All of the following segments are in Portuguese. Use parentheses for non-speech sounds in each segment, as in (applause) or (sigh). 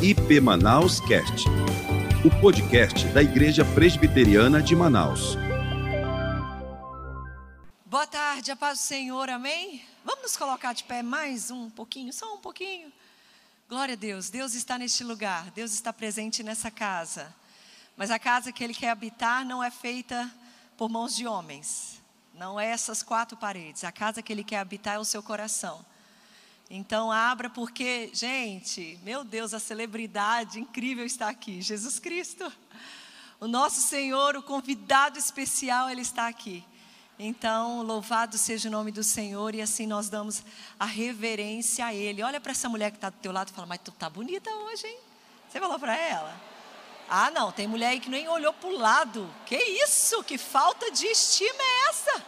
IP Manaus Cast, o podcast da Igreja Presbiteriana de Manaus. Boa tarde, a paz do Senhor, amém? Vamos nos colocar de pé mais um pouquinho, só um pouquinho. Glória a Deus, Deus está neste lugar, Deus está presente nessa casa. Mas a casa que Ele quer habitar não é feita por mãos de homens, não é essas quatro paredes. A casa que Ele quer habitar é o seu coração. Então abra porque, gente, meu Deus, a celebridade incrível está aqui, Jesus Cristo. O nosso Senhor, o convidado especial, ele está aqui. Então, louvado seja o nome do Senhor e assim nós damos a reverência a Ele. Olha para essa mulher que está do teu lado e fala, mas tu tá bonita hoje, hein? Você falou para ela? Ah, não, tem mulher aí que nem olhou para o lado. Que isso? Que falta de estima é essa?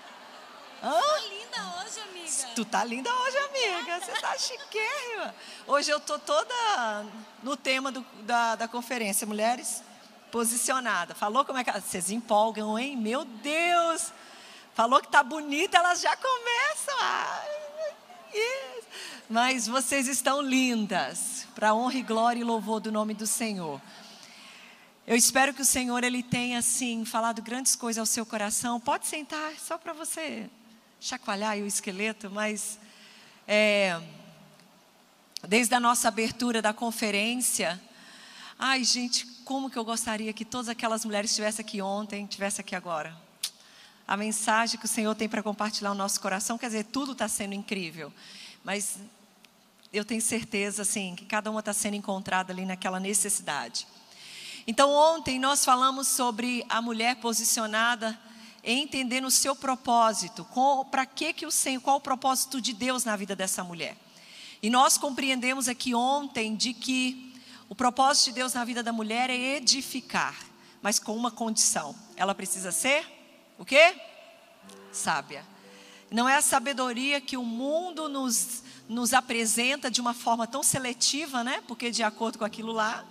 Hã? Tá linda hoje, amiga. Tu tá linda hoje, amiga. Você tá chiquérrima. Hoje eu tô toda no tema do, da, da conferência. Mulheres posicionada. Falou como é que. Vocês empolgam, hein? Meu Deus! Falou que tá bonita, elas já começam. Ai, yes. Mas vocês estão lindas. Para honra e glória e louvor do nome do Senhor. Eu espero que o Senhor ele tenha assim falado grandes coisas ao seu coração. Pode sentar, só para você chacoalhar o esqueleto, mas é, desde a nossa abertura da conferência, ai gente, como que eu gostaria que todas aquelas mulheres estivessem aqui ontem, estivessem aqui agora. A mensagem que o Senhor tem para compartilhar no nosso coração, quer dizer, tudo está sendo incrível, mas eu tenho certeza, assim, que cada uma está sendo encontrada ali naquela necessidade. Então, ontem nós falamos sobre a mulher posicionada entendendo o seu propósito, para que que o Senhor, qual o propósito de Deus na vida dessa mulher. E nós compreendemos aqui ontem de que o propósito de Deus na vida da mulher é edificar, mas com uma condição. Ela precisa ser o quê? Sábia. Não é a sabedoria que o mundo nos, nos apresenta de uma forma tão seletiva, né? Porque de acordo com aquilo lá,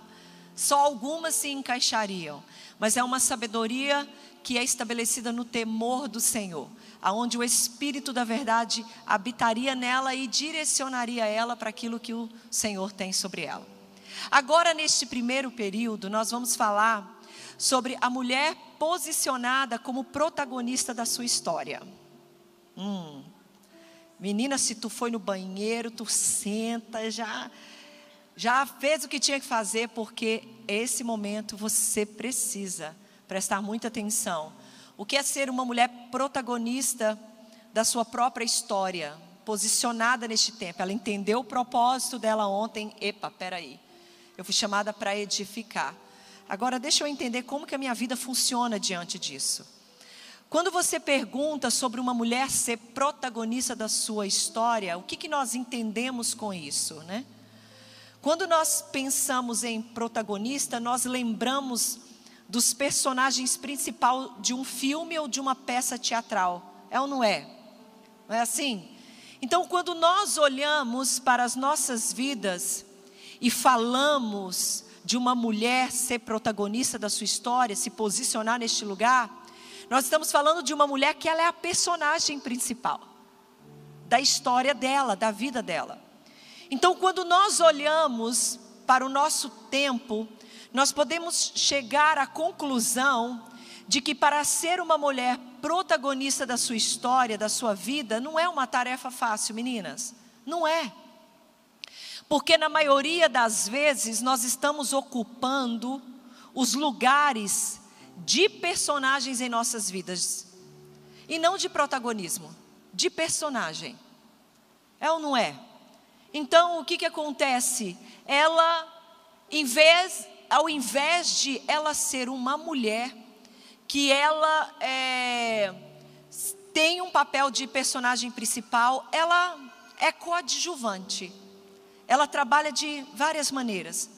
só algumas se encaixariam. Mas é uma sabedoria que é estabelecida no temor do Senhor, aonde o Espírito da verdade habitaria nela e direcionaria ela para aquilo que o Senhor tem sobre ela. Agora, neste primeiro período, nós vamos falar sobre a mulher posicionada como protagonista da sua história. Hum. Menina, se tu foi no banheiro, tu senta, já já fez o que tinha que fazer, porque esse momento você precisa prestar muita atenção. O que é ser uma mulher protagonista da sua própria história, posicionada neste tempo? Ela entendeu o propósito dela ontem. Epa, peraí. Eu fui chamada para edificar. Agora deixa eu entender como que a minha vida funciona diante disso. Quando você pergunta sobre uma mulher ser protagonista da sua história, o que, que nós entendemos com isso, né? Quando nós pensamos em protagonista, nós lembramos dos personagens principais de um filme ou de uma peça teatral. É ou não é? Não é assim? Então, quando nós olhamos para as nossas vidas e falamos de uma mulher ser protagonista da sua história, se posicionar neste lugar, nós estamos falando de uma mulher que ela é a personagem principal da história dela, da vida dela. Então, quando nós olhamos para o nosso tempo, nós podemos chegar à conclusão de que para ser uma mulher protagonista da sua história, da sua vida, não é uma tarefa fácil, meninas. Não é. Porque na maioria das vezes nós estamos ocupando os lugares de personagens em nossas vidas. E não de protagonismo, de personagem. É ou não é? Então o que, que acontece? Ela, em vez ao invés de ela ser uma mulher que ela é, tem um papel de personagem principal, ela é coadjuvante. Ela trabalha de várias maneiras.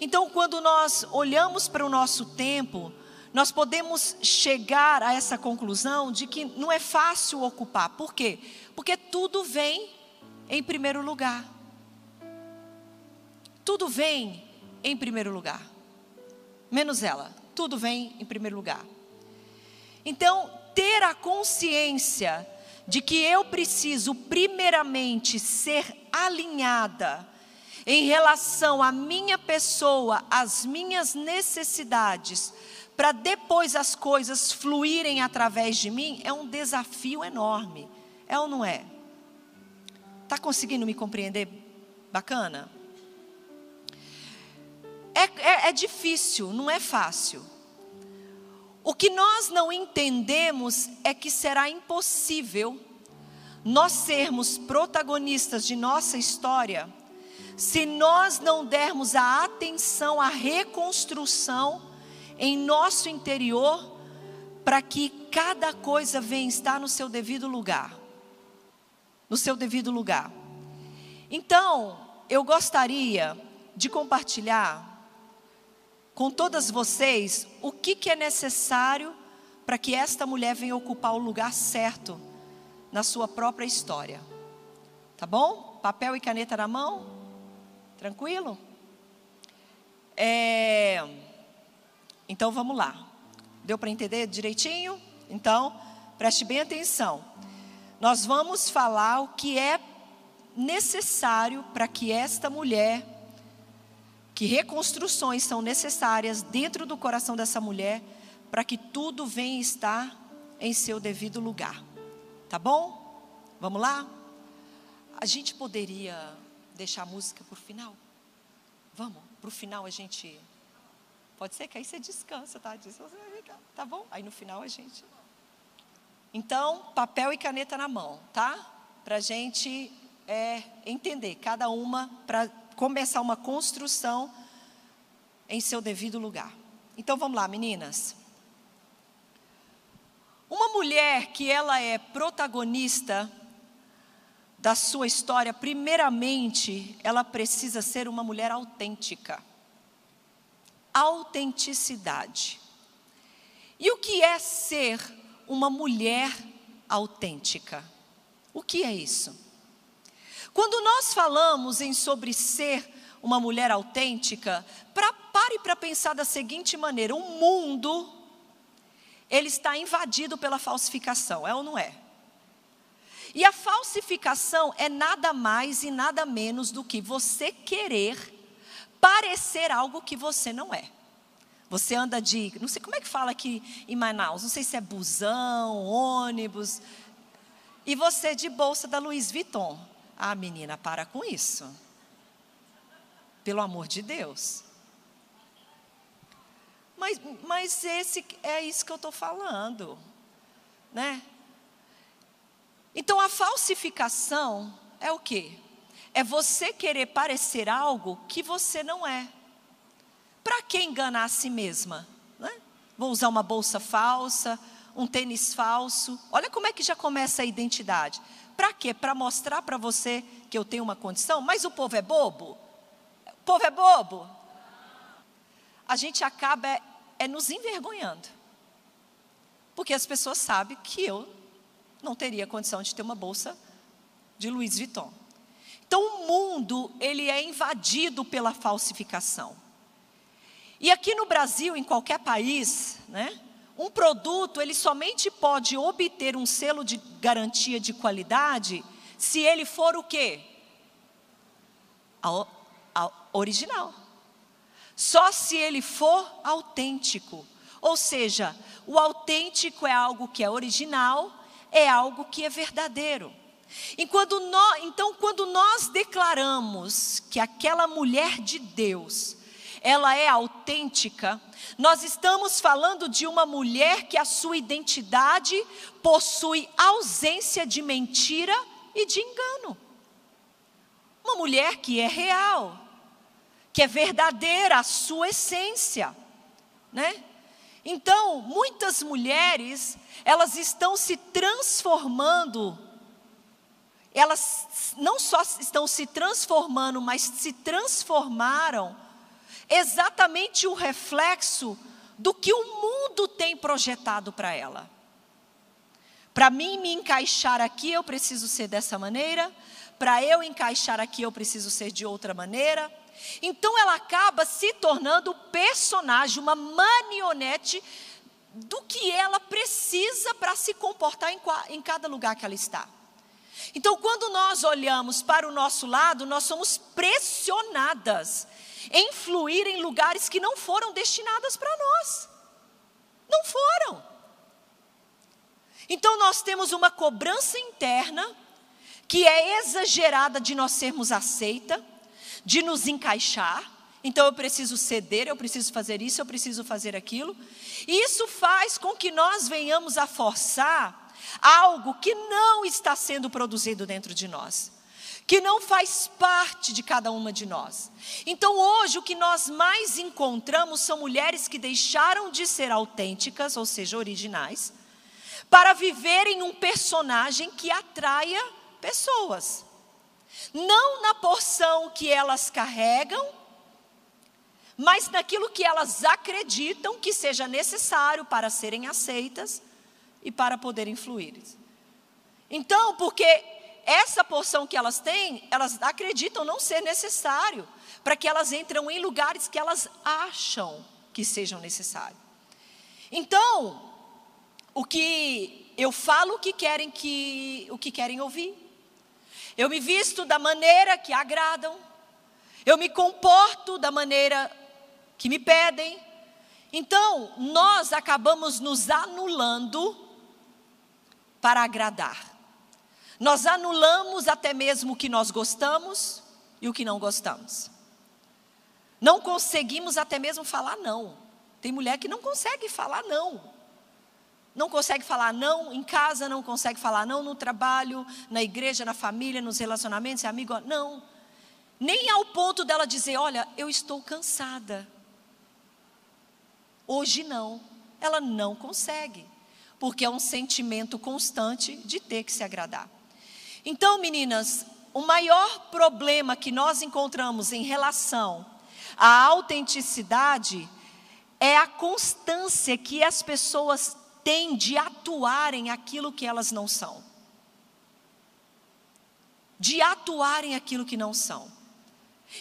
Então, quando nós olhamos para o nosso tempo, nós podemos chegar a essa conclusão de que não é fácil ocupar. Por quê? Porque tudo vem em primeiro lugar. Tudo vem em primeiro lugar. Menos ela. Tudo vem em primeiro lugar. Então, ter a consciência de que eu preciso, primeiramente, ser alinhada em relação à minha pessoa, às minhas necessidades, para depois as coisas fluírem através de mim, é um desafio enorme. É ou não é? Está conseguindo me compreender? Bacana? É, é, é difícil, não é fácil. O que nós não entendemos é que será impossível nós sermos protagonistas de nossa história se nós não dermos a atenção à reconstrução em nosso interior, para que cada coisa venha estar no seu devido lugar. No seu devido lugar. Então, eu gostaria de compartilhar com todas vocês o que, que é necessário para que esta mulher venha ocupar o lugar certo na sua própria história. Tá bom? Papel e caneta na mão? Tranquilo? É, então vamos lá. Deu para entender direitinho? Então, preste bem atenção. Nós vamos falar o que é necessário para que esta mulher, que reconstruções são necessárias dentro do coração dessa mulher, para que tudo venha estar em seu devido lugar. Tá bom? Vamos lá? A gente poderia deixar a música o final? Vamos, para o final a gente. Pode ser que aí você descansa, tá? Tá bom? Aí no final a gente. Então, papel e caneta na mão, tá? Para a gente é, entender, cada uma, para começar uma construção em seu devido lugar. Então vamos lá, meninas. Uma mulher que ela é protagonista da sua história, primeiramente, ela precisa ser uma mulher autêntica. Autenticidade. E o que é ser uma mulher autêntica? O que é isso? Quando nós falamos em sobre ser uma mulher autêntica, pra, pare para pensar da seguinte maneira: o mundo ele está invadido pela falsificação, é ou não é? E a falsificação é nada mais e nada menos do que você querer parecer algo que você não é. Você anda de, não sei como é que fala aqui em Manaus, não sei se é busão, ônibus, e você de bolsa da Louis Vuitton. Ah, menina, para com isso. Pelo amor de Deus. Mas, mas esse é isso que eu estou falando, né? Então a falsificação é o quê? É você querer parecer algo que você não é. Para que enganar a si mesma? Né? Vou usar uma bolsa falsa, um tênis falso. Olha como é que já começa a identidade. Para quê? Para mostrar para você que eu tenho uma condição, mas o povo é bobo? O povo é bobo? A gente acaba é, é nos envergonhando. Porque as pessoas sabem que eu não teria condição de ter uma bolsa de Louis Vuitton. Então o mundo, ele é invadido pela falsificação. E aqui no Brasil, em qualquer país, né, um produto, ele somente pode obter um selo de garantia de qualidade se ele for o quê? A, a original. Só se ele for autêntico. Ou seja, o autêntico é algo que é original é algo que é verdadeiro. Quando então, quando nós declaramos que aquela mulher de Deus, ela é autêntica, nós estamos falando de uma mulher que a sua identidade possui ausência de mentira e de engano. Uma mulher que é real, que é verdadeira a sua essência, né? Então, muitas mulheres, elas estão se transformando, elas não só estão se transformando, mas se transformaram exatamente o reflexo do que o mundo tem projetado para ela. Para mim me encaixar aqui, eu preciso ser dessa maneira. Para eu encaixar aqui, eu preciso ser de outra maneira. Então ela acaba se tornando personagem, uma marionete do que ela precisa para se comportar em, em cada lugar que ela está. Então, quando nós olhamos para o nosso lado, nós somos pressionadas em fluir em lugares que não foram destinados para nós. Não foram. Então, nós temos uma cobrança interna que é exagerada de nós sermos aceita, de nos encaixar. Então eu preciso ceder, eu preciso fazer isso, eu preciso fazer aquilo. E isso faz com que nós venhamos a forçar algo que não está sendo produzido dentro de nós, que não faz parte de cada uma de nós. Então hoje o que nós mais encontramos são mulheres que deixaram de ser autênticas, ou seja, originais, para viverem um personagem que atraia pessoas. Não na porção que elas carregam, mas naquilo que elas acreditam que seja necessário para serem aceitas e para poderem fluir. Então, porque essa porção que elas têm, elas acreditam não ser necessário para que elas entram em lugares que elas acham que sejam necessários. Então, o que eu falo o que querem que o que querem ouvir. Eu me visto da maneira que agradam. Eu me comporto da maneira que me pedem. Então, nós acabamos nos anulando para agradar. Nós anulamos até mesmo o que nós gostamos e o que não gostamos. Não conseguimos até mesmo falar não. Tem mulher que não consegue falar não não consegue falar não em casa, não consegue falar não no trabalho, na igreja, na família, nos relacionamentos, é amigo, não. Nem ao ponto dela dizer, olha, eu estou cansada. Hoje não. Ela não consegue, porque é um sentimento constante de ter que se agradar. Então, meninas, o maior problema que nós encontramos em relação à autenticidade é a constância que as pessoas têm de atuarem aquilo que elas não são. De atuarem aquilo que não são.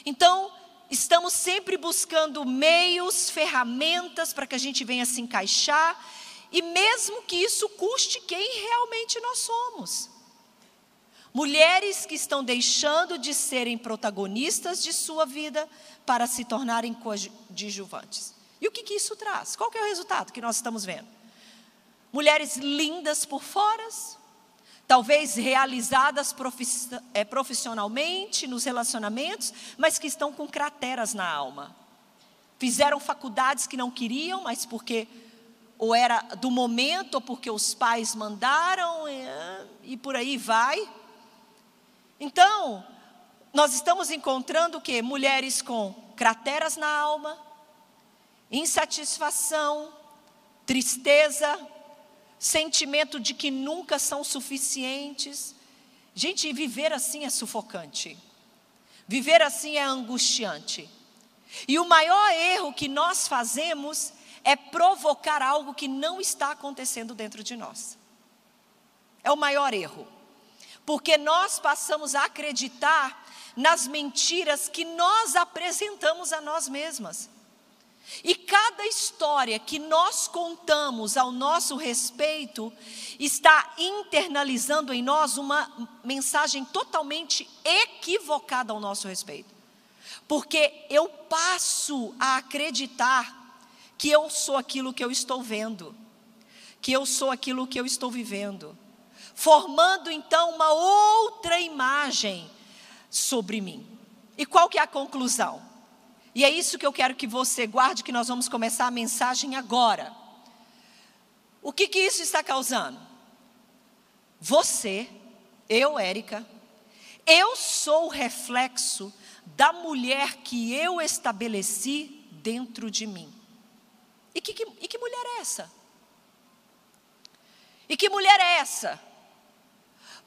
Então, estamos sempre buscando meios, ferramentas para que a gente venha se encaixar, e mesmo que isso custe quem realmente nós somos. Mulheres que estão deixando de serem protagonistas de sua vida para se tornarem coadjuvantes. E o que, que isso traz? Qual é o resultado que nós estamos vendo? mulheres lindas por fora, talvez realizadas é, profissionalmente nos relacionamentos, mas que estão com crateras na alma. Fizeram faculdades que não queriam, mas porque ou era do momento, ou porque os pais mandaram, e, e por aí vai. Então, nós estamos encontrando o que? Mulheres com crateras na alma, insatisfação, tristeza, sentimento de que nunca são suficientes. Gente, viver assim é sufocante. Viver assim é angustiante. E o maior erro que nós fazemos é provocar algo que não está acontecendo dentro de nós. É o maior erro. Porque nós passamos a acreditar nas mentiras que nós apresentamos a nós mesmas. E cada história que nós contamos ao nosso respeito está internalizando em nós uma mensagem totalmente equivocada ao nosso respeito. Porque eu passo a acreditar que eu sou aquilo que eu estou vendo, que eu sou aquilo que eu estou vivendo, formando então uma outra imagem sobre mim. E qual que é a conclusão? E é isso que eu quero que você guarde, que nós vamos começar a mensagem agora. O que, que isso está causando? Você, eu, Érica, eu sou o reflexo da mulher que eu estabeleci dentro de mim. E que, que, e que mulher é essa? E que mulher é essa?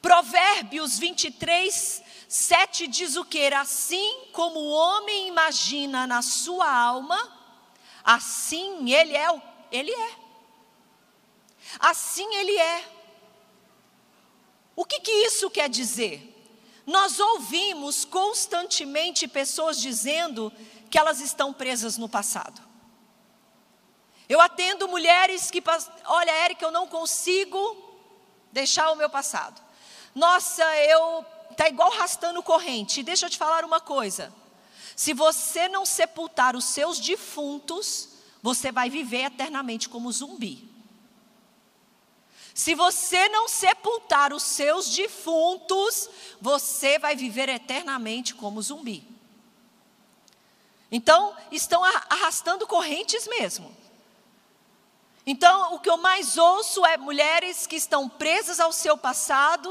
Provérbios 23, 7 diz o que? Assim como o homem imagina na sua alma, assim ele é, ele é. Assim ele é. O que, que isso quer dizer? Nós ouvimos constantemente pessoas dizendo que elas estão presas no passado. Eu atendo mulheres que, olha, Érica, eu não consigo deixar o meu passado. Nossa, eu tá igual arrastando corrente. Deixa eu te falar uma coisa. Se você não sepultar os seus defuntos, você vai viver eternamente como zumbi. Se você não sepultar os seus defuntos, você vai viver eternamente como zumbi. Então, estão arrastando correntes mesmo. Então, o que eu mais ouço é mulheres que estão presas ao seu passado,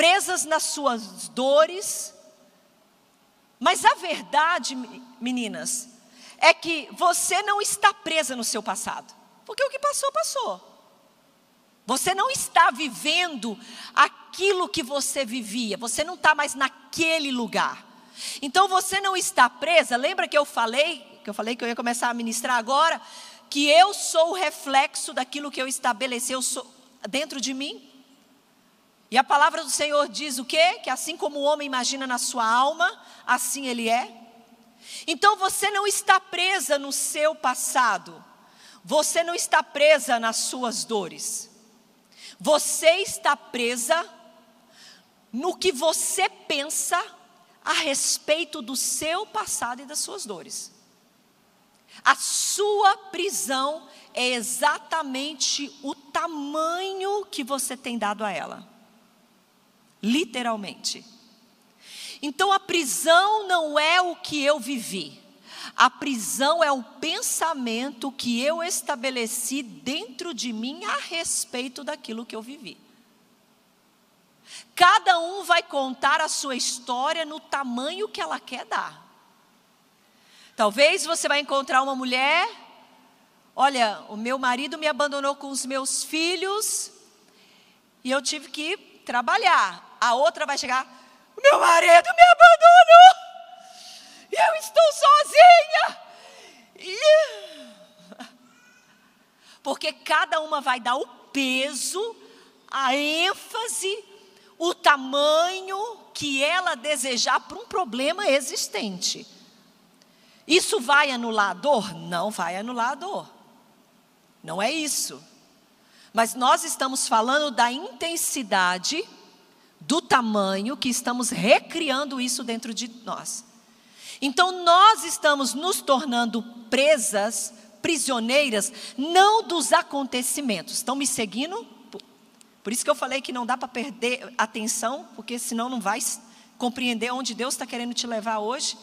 presas nas suas dores. Mas a verdade, meninas, é que você não está presa no seu passado, porque o que passou, passou. Você não está vivendo aquilo que você vivia, você não está mais naquele lugar. Então você não está presa. Lembra que eu falei, que eu falei que eu ia começar a ministrar agora, que eu sou o reflexo daquilo que eu estabeleci eu sou, dentro de mim? E a palavra do Senhor diz o quê? Que assim como o homem imagina na sua alma, assim ele é. Então você não está presa no seu passado. Você não está presa nas suas dores. Você está presa no que você pensa a respeito do seu passado e das suas dores. A sua prisão é exatamente o tamanho que você tem dado a ela. Literalmente. Então a prisão não é o que eu vivi. A prisão é o pensamento que eu estabeleci dentro de mim a respeito daquilo que eu vivi. Cada um vai contar a sua história no tamanho que ela quer dar. Talvez você vai encontrar uma mulher, olha, o meu marido me abandonou com os meus filhos e eu tive que trabalhar. A outra vai chegar, meu marido me abandonou eu estou sozinha. (laughs) Porque cada uma vai dar o peso, a ênfase o tamanho que ela desejar para um problema existente. Isso vai anular a dor? Não vai anular a dor. Não é isso. Mas nós estamos falando da intensidade, do tamanho que estamos recriando isso dentro de nós. Então nós estamos nos tornando presas, prisioneiras, não dos acontecimentos. Estão me seguindo? Por isso que eu falei que não dá para perder atenção, porque senão não vai compreender onde Deus está querendo te levar hoje.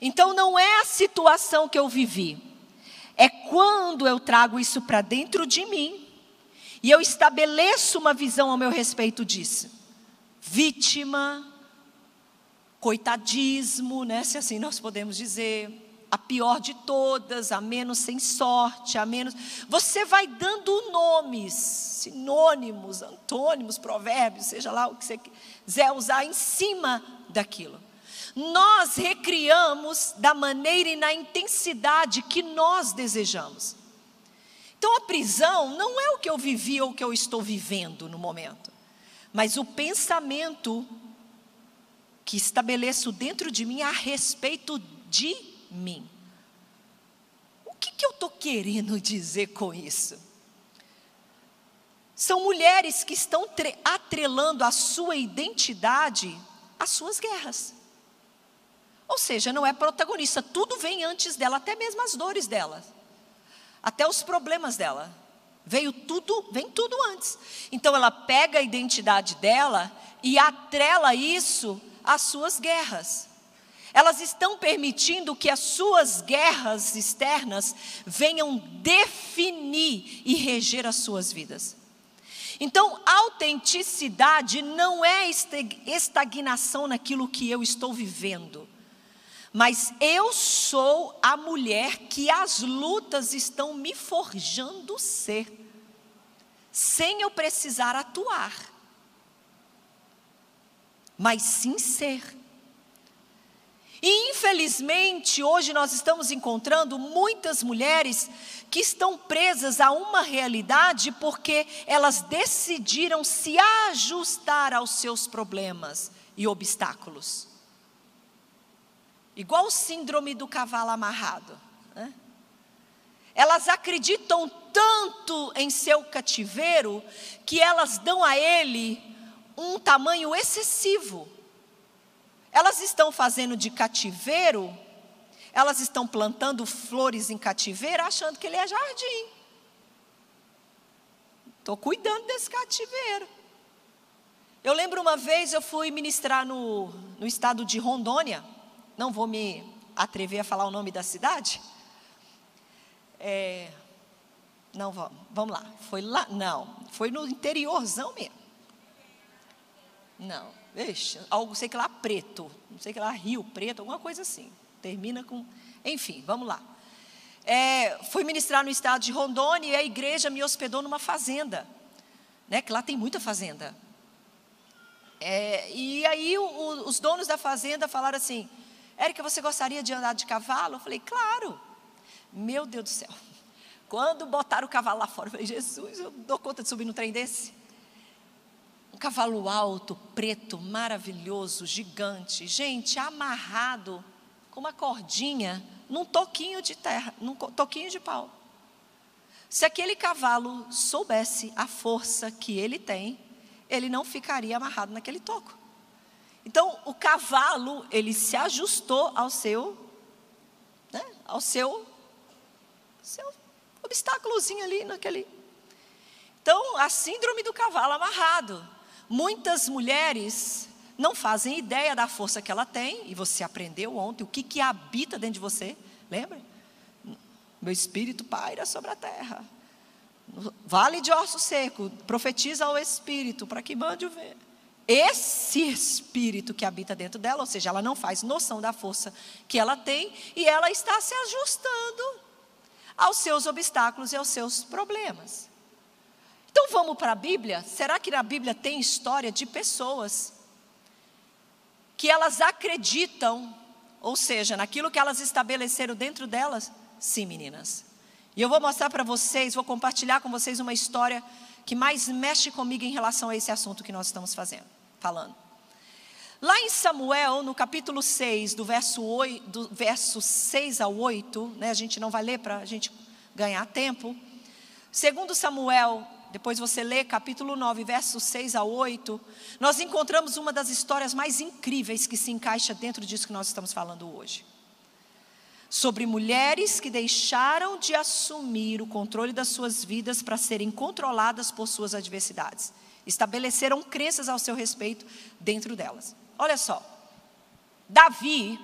Então não é a situação que eu vivi, é quando eu trago isso para dentro de mim e eu estabeleço uma visão ao meu respeito disso. Vítima, coitadismo, né, se assim nós podemos dizer, a pior de todas, a menos sem sorte, a menos. Você vai dando nomes, sinônimos, antônimos, provérbios, seja lá o que você quiser usar em cima daquilo. Nós recriamos da maneira e na intensidade que nós desejamos. Então a prisão não é o que eu vivi ou o que eu estou vivendo no momento, mas o pensamento que estabeleço dentro de mim a respeito de mim. O que, que eu estou querendo (laughs) dizer com isso? São mulheres que estão atrelando a sua identidade às suas guerras. Ou seja, não é protagonista, tudo vem antes dela, até mesmo as dores dela, até os problemas dela. Veio tudo, vem tudo antes. Então ela pega a identidade dela e atrela isso às suas guerras elas estão permitindo que as suas guerras externas venham definir e reger as suas vidas. Então, autenticidade não é estagnação naquilo que eu estou vivendo, mas eu sou a mulher que as lutas estão me forjando ser, sem eu precisar atuar, mas sim ser. E infelizmente, hoje nós estamos encontrando muitas mulheres que estão presas a uma realidade porque elas decidiram se ajustar aos seus problemas e obstáculos. Igual o síndrome do cavalo amarrado. Né? Elas acreditam tanto em seu cativeiro que elas dão a ele um tamanho excessivo. Elas estão fazendo de cativeiro, elas estão plantando flores em cativeiro, achando que ele é jardim. Estou cuidando desse cativeiro. Eu lembro uma vez eu fui ministrar no, no estado de Rondônia, não vou me atrever a falar o nome da cidade. É, não, vamos, vamos lá. Foi lá, não, foi no interiorzão mesmo. Não, deixa, algo, sei que lá, preto, não sei que lá, Rio Preto, alguma coisa assim. Termina com, enfim, vamos lá. É, fui ministrar no estado de Rondônia e a igreja me hospedou numa fazenda, né? Que lá tem muita fazenda. É, e aí o, o, os donos da fazenda falaram assim: Érica, você gostaria de andar de cavalo? Eu falei, claro. Meu Deus do céu. (laughs) Quando botaram o cavalo lá fora, eu falei, Jesus, eu dou conta de subir no trem desse? Um cavalo alto, preto, maravilhoso, gigante. Gente, amarrado com uma cordinha num toquinho de terra, num toquinho de pau. Se aquele cavalo soubesse a força que ele tem, ele não ficaria amarrado naquele toco. Então, o cavalo, ele se ajustou ao seu, né, ao seu, seu obstáculozinho ali naquele. Então, a síndrome do cavalo amarrado. Muitas mulheres não fazem ideia da força que ela tem, e você aprendeu ontem o que, que habita dentro de você, lembra? Meu espírito paira sobre a terra. Vale de osso seco, profetiza ao espírito para que mande o ver esse espírito que habita dentro dela, ou seja, ela não faz noção da força que ela tem e ela está se ajustando aos seus obstáculos e aos seus problemas. Então vamos para a Bíblia? Será que na Bíblia tem história de pessoas que elas acreditam, ou seja, naquilo que elas estabeleceram dentro delas? Sim, meninas. E eu vou mostrar para vocês, vou compartilhar com vocês uma história que mais mexe comigo em relação a esse assunto que nós estamos fazendo falando. Lá em Samuel, no capítulo 6, do verso, 8, do verso 6 ao 8, né, a gente não vai ler para a gente ganhar tempo. Segundo Samuel, depois você lê capítulo 9, versos 6 a 8, nós encontramos uma das histórias mais incríveis que se encaixa dentro disso que nós estamos falando hoje. Sobre mulheres que deixaram de assumir o controle das suas vidas para serem controladas por suas adversidades estabeleceram crenças ao seu respeito dentro delas. Olha só, Davi,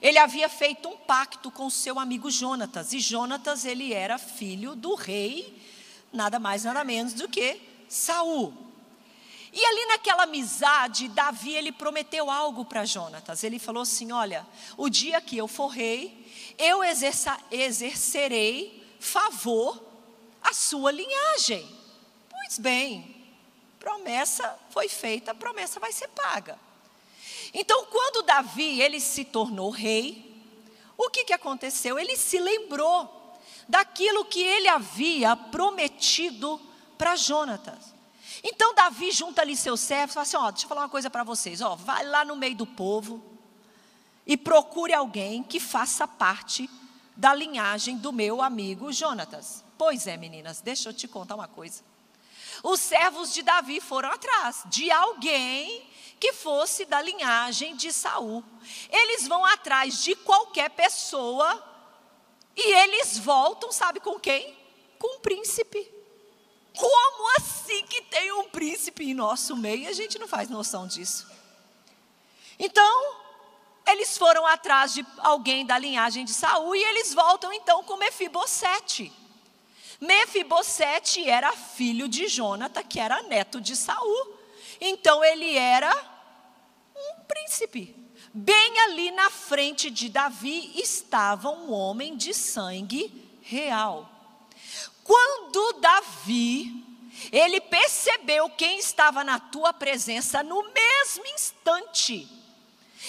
ele havia feito um pacto com seu amigo Jonatas, e Jonatas ele era filho do rei, nada mais nada menos do que Saul. E ali naquela amizade, Davi ele prometeu algo para Jonatas. Ele falou assim: Olha, o dia que eu for rei, eu exerça, exercerei favor à sua linhagem. Pois bem, promessa foi feita, a promessa vai ser paga. Então, quando Davi ele se tornou rei, o que, que aconteceu? Ele se lembrou daquilo que ele havia prometido para Jonatas. Então Davi junta ali seus servos e fala assim: ó, deixa eu falar uma coisa para vocês, ó, vai lá no meio do povo e procure alguém que faça parte da linhagem do meu amigo Jonatas. Pois é, meninas, deixa eu te contar uma coisa os servos de Davi foram atrás de alguém que fosse da linhagem de Saul. Eles vão atrás de qualquer pessoa e eles voltam, sabe com quem? Com um príncipe. Como assim que tem um príncipe em nosso meio? A gente não faz noção disso. Então, eles foram atrás de alguém da linhagem de Saul e eles voltam então com Mefibosete. Mefibosete era filho de Jonathan, que era neto de Saul. Então ele era um príncipe. Bem ali na frente de Davi estava um homem de sangue real. Quando Davi, ele percebeu quem estava na tua presença no mesmo instante,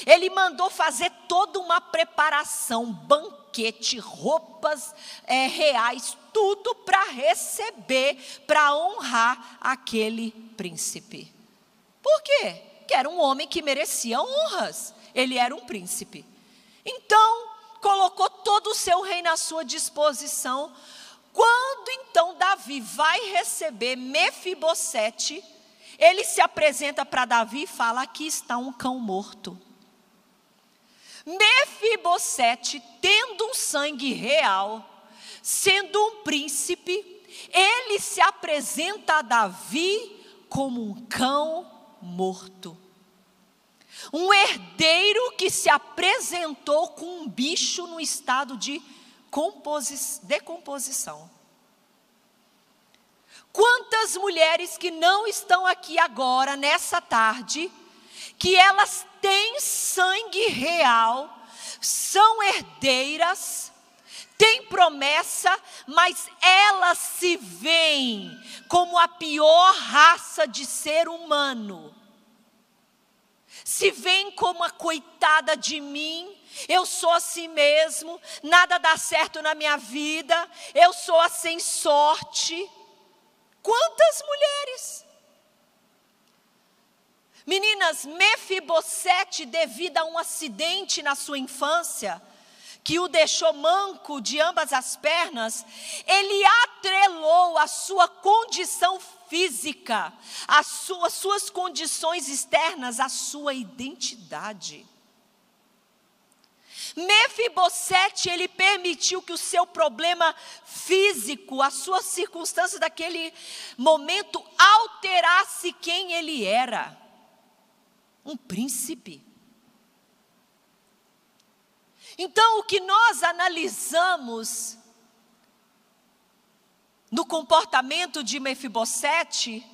ele mandou fazer toda uma preparação, banquete, roupas é, reais, tudo para receber, para honrar aquele príncipe. Por quê? Que era um homem que merecia honras. Ele era um príncipe. Então, colocou todo o seu reino à sua disposição. Quando então Davi vai receber Mefibosete, ele se apresenta para Davi e fala: Aqui está um cão morto. Mefibosete, tendo um sangue real, sendo um príncipe, ele se apresenta a Davi como um cão morto. Um herdeiro que se apresentou com um bicho no estado de decomposição. Quantas mulheres que não estão aqui agora, nessa tarde, que elas têm sangue real, são herdeiras, têm promessa, mas elas se veem como a pior raça de ser humano. Se veem como a coitada de mim, eu sou assim mesmo, nada dá certo na minha vida, eu sou a sem sorte. Quantas mulheres? Meninas, Mefibosete, devido a um acidente na sua infância, que o deixou manco de ambas as pernas, ele atrelou a sua condição física, as suas, suas condições externas, à sua identidade. Mefibosete, ele permitiu que o seu problema físico, as suas circunstâncias daquele momento alterasse quem ele era. Um príncipe. Então, o que nós analisamos no comportamento de Mefibosete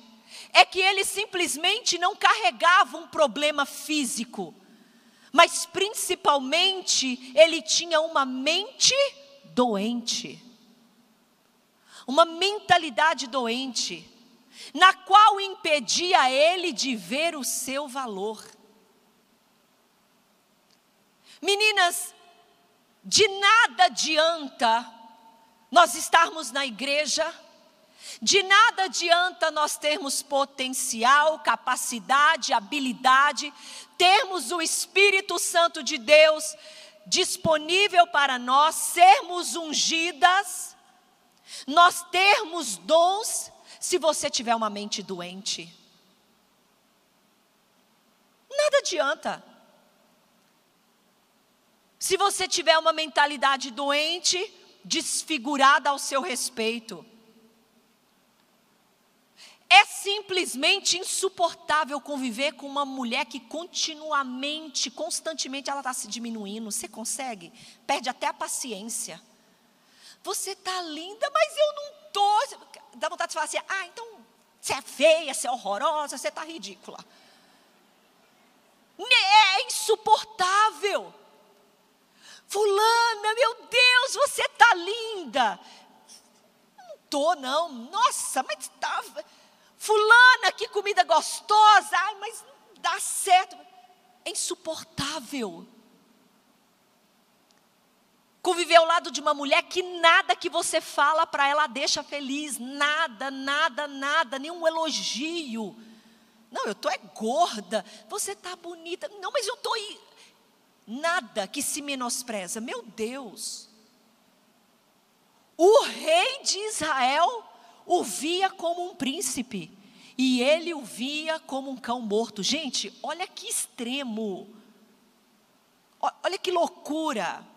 é que ele simplesmente não carregava um problema físico, mas principalmente ele tinha uma mente doente, uma mentalidade doente, na qual impedia ele de ver o seu valor. Meninas, de nada adianta nós estarmos na igreja, de nada adianta nós termos potencial, capacidade, habilidade, termos o Espírito Santo de Deus disponível para nós, sermos ungidas, nós termos dons, se você tiver uma mente doente. Nada adianta. Se você tiver uma mentalidade doente, desfigurada ao seu respeito, é simplesmente insuportável conviver com uma mulher que continuamente, constantemente, ela está se diminuindo. Você consegue? Perde até a paciência. Você está linda, mas eu não estou. Dá vontade de falar assim: ah, então você é feia, você é horrorosa, você está ridícula. É insuportável. Fulana, meu Deus, você está linda. Não estou, não. Nossa, mas estava. Tá... Fulana, que comida gostosa. Ai, mas não dá certo. É insuportável. Conviver ao lado de uma mulher que nada que você fala para ela deixa feliz. Nada, nada, nada, nenhum elogio. Não, eu estou é gorda. Você está bonita. Não, mas eu estou. Nada que se menospreza. Meu Deus. O rei de Israel o via como um príncipe e ele o via como um cão morto. Gente, olha que extremo. Olha que loucura.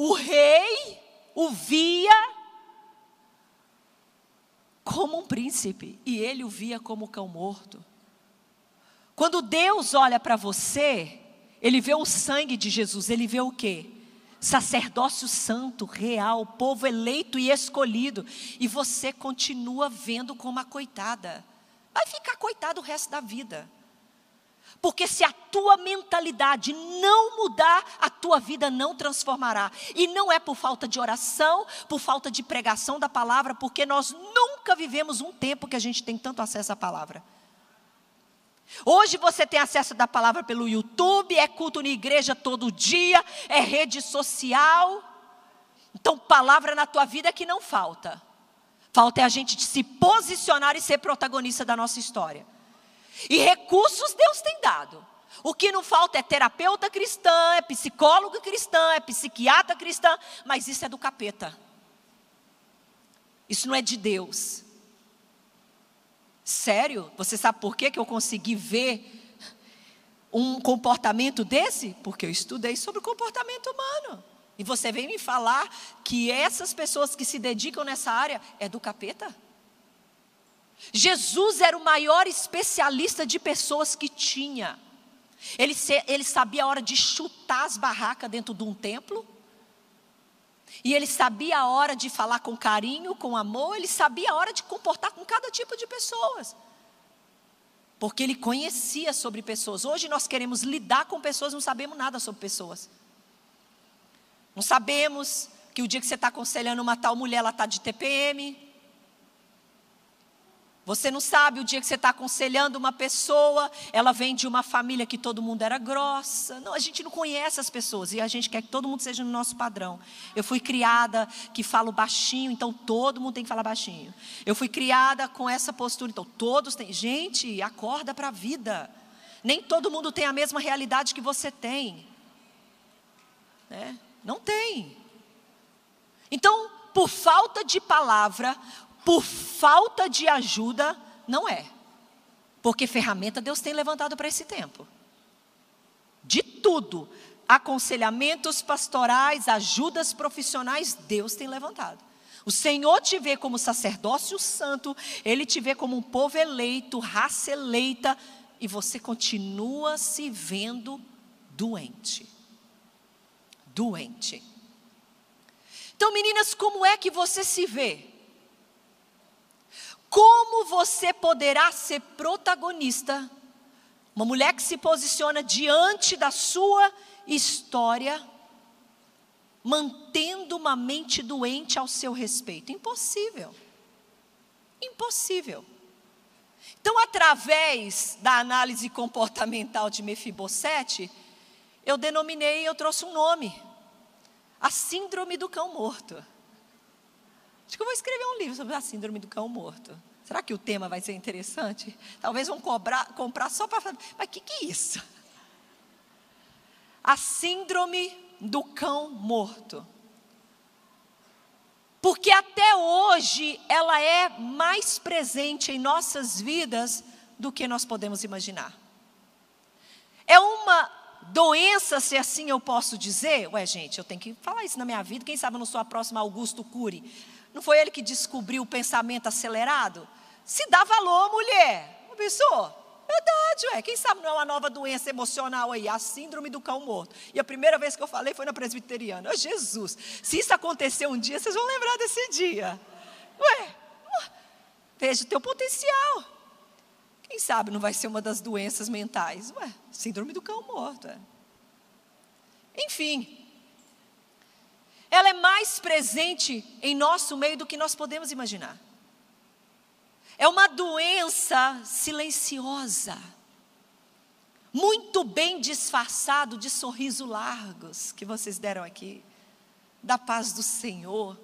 O rei o via como um príncipe e ele o via como cão morto. Quando Deus olha para você, ele vê o sangue de Jesus, ele vê o quê? sacerdócio santo, real, povo eleito e escolhido, e você continua vendo como uma coitada. Vai ficar coitado o resto da vida. Porque se a tua mentalidade não mudar, a tua vida não transformará. E não é por falta de oração, por falta de pregação da palavra, porque nós nunca vivemos um tempo que a gente tem tanto acesso à palavra. Hoje você tem acesso da palavra pelo YouTube, é culto na igreja todo dia, é rede social. Então, palavra na tua vida é que não falta. Falta é a gente se posicionar e ser protagonista da nossa história. E recursos Deus tem dado. O que não falta é terapeuta cristã, é psicólogo cristã, é psiquiatra cristã, mas isso é do capeta. Isso não é de Deus. Sério? Você sabe por que, que eu consegui ver um comportamento desse? Porque eu estudei sobre o comportamento humano. E você vem me falar que essas pessoas que se dedicam nessa área é do capeta? Jesus era o maior especialista de pessoas que tinha. Ele, ele sabia a hora de chutar as barracas dentro de um templo. E ele sabia a hora de falar com carinho, com amor. Ele sabia a hora de comportar com cada tipo de pessoas. Porque ele conhecia sobre pessoas. Hoje nós queremos lidar com pessoas, não sabemos nada sobre pessoas. Não sabemos que o dia que você está aconselhando uma tal mulher, ela está de TPM. Você não sabe o dia que você está aconselhando uma pessoa, ela vem de uma família que todo mundo era grossa. Não, a gente não conhece as pessoas e a gente quer que todo mundo seja no nosso padrão. Eu fui criada que falo baixinho, então todo mundo tem que falar baixinho. Eu fui criada com essa postura, então todos têm. Gente, acorda para a vida. Nem todo mundo tem a mesma realidade que você tem. Né? Não tem. Então, por falta de palavra, por falta de ajuda, não é. Porque ferramenta Deus tem levantado para esse tempo. De tudo, aconselhamentos pastorais, ajudas profissionais, Deus tem levantado. O Senhor te vê como sacerdócio santo, Ele te vê como um povo eleito, raça eleita, e você continua se vendo doente. Doente. Então, meninas, como é que você se vê? Como você poderá ser protagonista? Uma mulher que se posiciona diante da sua história, mantendo uma mente doente ao seu respeito. Impossível. Impossível. Então, através da análise comportamental de Mefibosete, eu denominei, eu trouxe um nome: a síndrome do cão morto. Acho que eu vou escrever um livro sobre a síndrome do cão morto. Será que o tema vai ser interessante? Talvez vão cobrar, comprar só para mas o que, que é isso? A síndrome do cão morto. Porque até hoje ela é mais presente em nossas vidas do que nós podemos imaginar. É uma doença, se assim eu posso dizer. Ué, gente, eu tenho que falar isso na minha vida. Quem sabe eu não sou a próxima Augusto Cury. Não foi ele que descobriu o pensamento acelerado? Se dá valor, mulher. Uma pessoa. Verdade, ué. Quem sabe não é uma nova doença emocional aí, a síndrome do cão morto. E a primeira vez que eu falei foi na presbiteriana. Oh, Jesus, se isso acontecer um dia, vocês vão lembrar desse dia. Ué, veja o teu potencial. Quem sabe não vai ser uma das doenças mentais? Ué, síndrome do cão morto. É. Enfim, ela é mais presente em nosso meio do que nós podemos imaginar. É uma doença silenciosa, muito bem disfarçado de sorriso largos que vocês deram aqui, da paz do Senhor,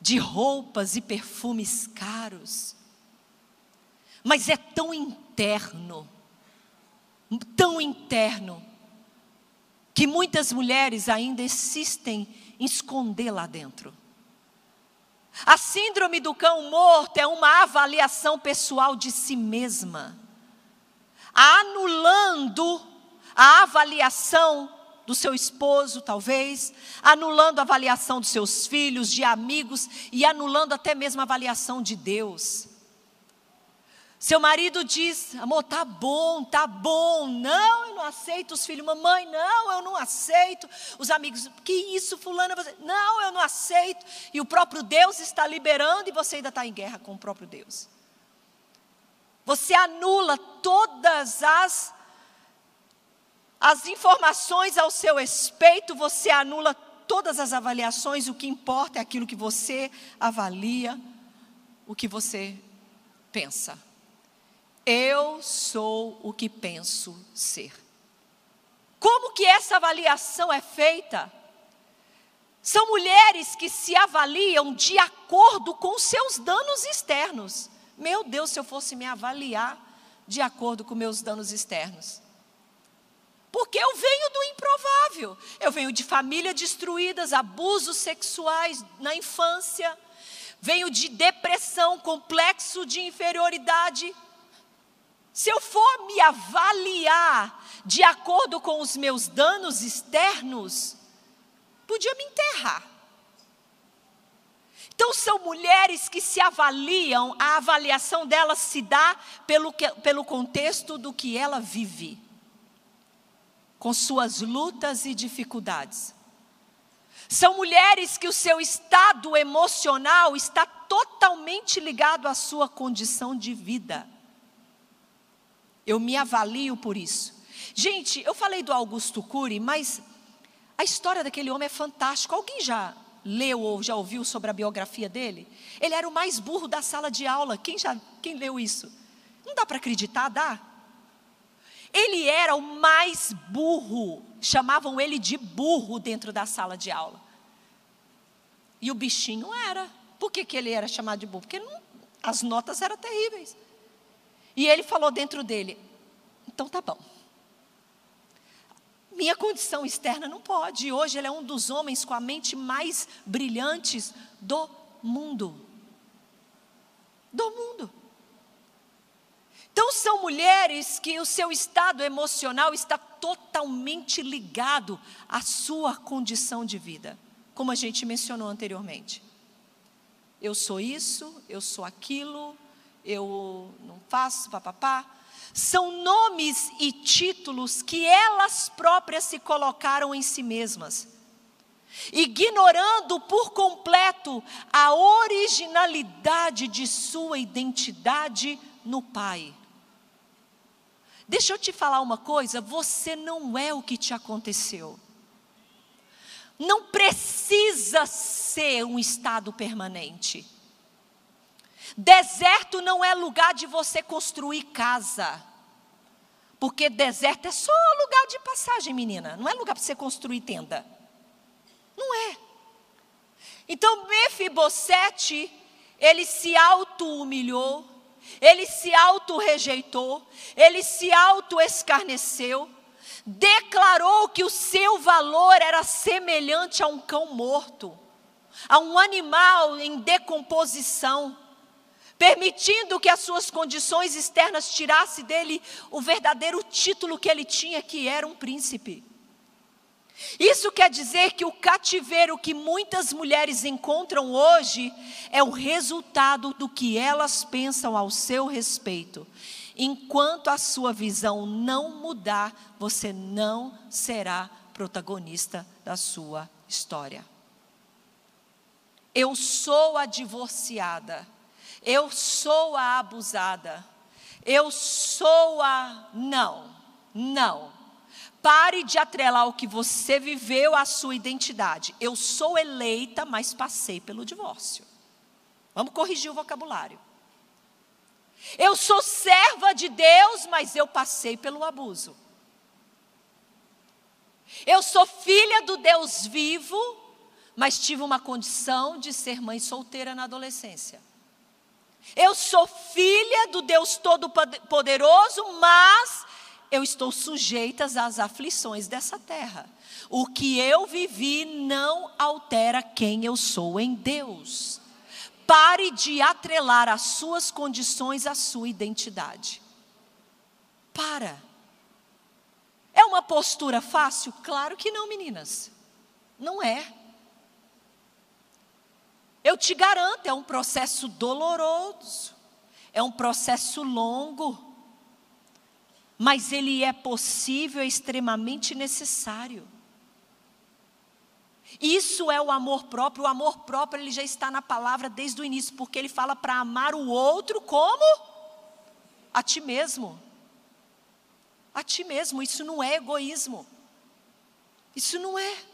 de roupas e perfumes caros, mas é tão interno, tão interno, que muitas mulheres ainda insistem em esconder lá dentro. A síndrome do cão morto é uma avaliação pessoal de si mesma, anulando a avaliação do seu esposo, talvez, anulando a avaliação dos seus filhos, de amigos e anulando até mesmo a avaliação de Deus. Seu marido diz: amor, tá bom, tá bom. Não, eu não aceito os filhos. Mamãe, não, eu não aceito. Os amigos, que isso, fulano? Você... Não, eu não aceito. E o próprio Deus está liberando e você ainda está em guerra com o próprio Deus. Você anula todas as as informações ao seu respeito, você anula todas as avaliações, o que importa é aquilo que você avalia, o que você pensa. Eu sou o que penso ser. Como que essa avaliação é feita? São mulheres que se avaliam de acordo com seus danos externos. Meu Deus, se eu fosse me avaliar de acordo com meus danos externos. Porque eu venho do improvável. Eu venho de família destruídas, abusos sexuais na infância, venho de depressão, complexo de inferioridade. Se eu for me avaliar de acordo com os meus danos externos, podia me enterrar. Então, são mulheres que se avaliam, a avaliação delas se dá pelo, que, pelo contexto do que ela vive, com suas lutas e dificuldades. São mulheres que o seu estado emocional está totalmente ligado à sua condição de vida. Eu me avalio por isso. Gente, eu falei do Augusto Cury, mas a história daquele homem é fantástica. Alguém já leu ou já ouviu sobre a biografia dele? Ele era o mais burro da sala de aula. Quem já quem leu isso? Não dá para acreditar, dá? Ele era o mais burro. Chamavam ele de burro dentro da sala de aula. E o bichinho era. Por que, que ele era chamado de burro? Porque não, as notas eram terríveis. E ele falou dentro dele: então tá bom. Minha condição externa não pode. E hoje ele é um dos homens com a mente mais brilhantes do mundo. Do mundo. Então, são mulheres que o seu estado emocional está totalmente ligado à sua condição de vida, como a gente mencionou anteriormente. Eu sou isso, eu sou aquilo, eu não faço, papapá são nomes e títulos que elas próprias se colocaram em si mesmas, ignorando por completo a originalidade de sua identidade no Pai. Deixa eu te falar uma coisa: você não é o que te aconteceu. Não precisa ser um estado permanente. Deserto não é lugar de você construir casa. Porque deserto é só lugar de passagem, menina. Não é lugar para você construir tenda. Não é. Então, Mefibosete, ele se auto-humilhou, ele se auto-rejeitou, ele se auto-escarneceu, declarou que o seu valor era semelhante a um cão morto, a um animal em decomposição permitindo que as suas condições externas tirasse dele o verdadeiro título que ele tinha, que era um príncipe. Isso quer dizer que o cativeiro que muitas mulheres encontram hoje é o resultado do que elas pensam ao seu respeito. Enquanto a sua visão não mudar, você não será protagonista da sua história. Eu sou a divorciada eu sou a abusada. Eu sou a. Não, não. Pare de atrelar o que você viveu à sua identidade. Eu sou eleita, mas passei pelo divórcio. Vamos corrigir o vocabulário. Eu sou serva de Deus, mas eu passei pelo abuso. Eu sou filha do Deus vivo, mas tive uma condição de ser mãe solteira na adolescência. Eu sou filha do Deus Todo-Poderoso, mas eu estou sujeita às aflições dessa terra. O que eu vivi não altera quem eu sou em Deus. Pare de atrelar as suas condições à sua identidade. Para. É uma postura fácil? Claro que não, meninas. Não é. Eu te garanto, é um processo doloroso, é um processo longo, mas ele é possível, é extremamente necessário. Isso é o amor próprio. O amor próprio ele já está na palavra desde o início, porque ele fala para amar o outro como a ti mesmo. A ti mesmo. Isso não é egoísmo. Isso não é.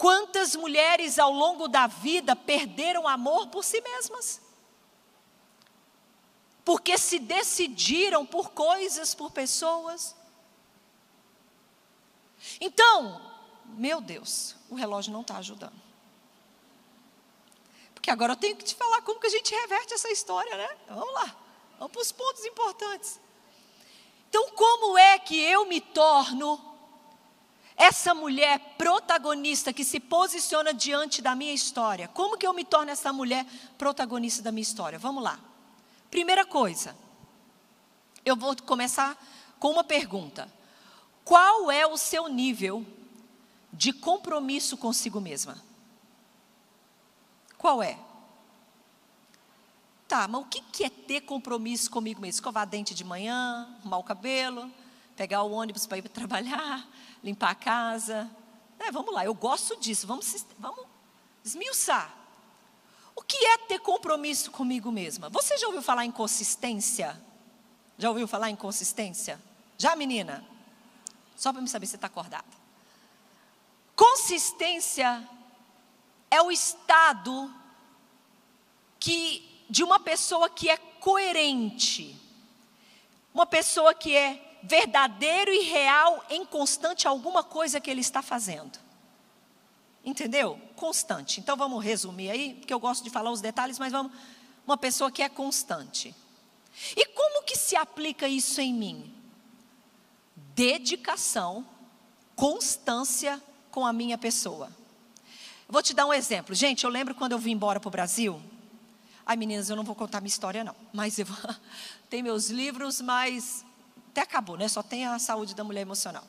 Quantas mulheres ao longo da vida perderam amor por si mesmas? Porque se decidiram por coisas, por pessoas. Então, meu Deus, o relógio não está ajudando. Porque agora eu tenho que te falar como que a gente reverte essa história, né? Vamos lá, vamos para os pontos importantes. Então, como é que eu me torno essa mulher protagonista que se posiciona diante da minha história. Como que eu me torno essa mulher protagonista da minha história? Vamos lá. Primeira coisa, eu vou começar com uma pergunta: Qual é o seu nível de compromisso consigo mesma? Qual é? Tá, mas o que é ter compromisso comigo mesmo? Escovar dente de manhã, arrumar o cabelo, pegar o ônibus para ir trabalhar, limpar a casa. É, vamos lá, eu gosto disso, vamos, vamos esmiuçar. O que é ter compromisso comigo mesma? Você já ouviu falar em consistência? Já ouviu falar em consistência? Já, menina? Só para me saber se está acordada. Consistência é o estado que de uma pessoa que é coerente, uma pessoa que é verdadeiro e real em constante alguma coisa que ele está fazendo. Entendeu? Constante. Então vamos resumir aí, porque eu gosto de falar os detalhes, mas vamos uma pessoa que é constante. E como que se aplica isso em mim? Dedicação, constância com a minha pessoa. Vou te dar um exemplo. Gente, eu lembro quando eu vim embora para o Brasil. Ai, meninas, eu não vou contar minha história, não. Mas eu (laughs) tem meus livros, mas até acabou, né? Só tem a saúde da mulher emocional.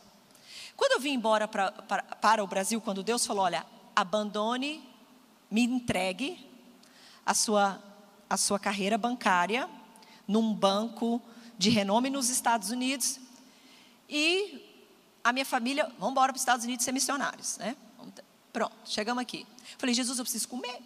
Quando eu vim embora pra, pra, para o Brasil, quando Deus falou: olha, abandone, me entregue a sua, a sua carreira bancária num banco de renome nos Estados Unidos e a minha família, vamos embora para os Estados Unidos ser missionários, né? Pronto, chegamos aqui. Falei, Jesus, eu preciso comer,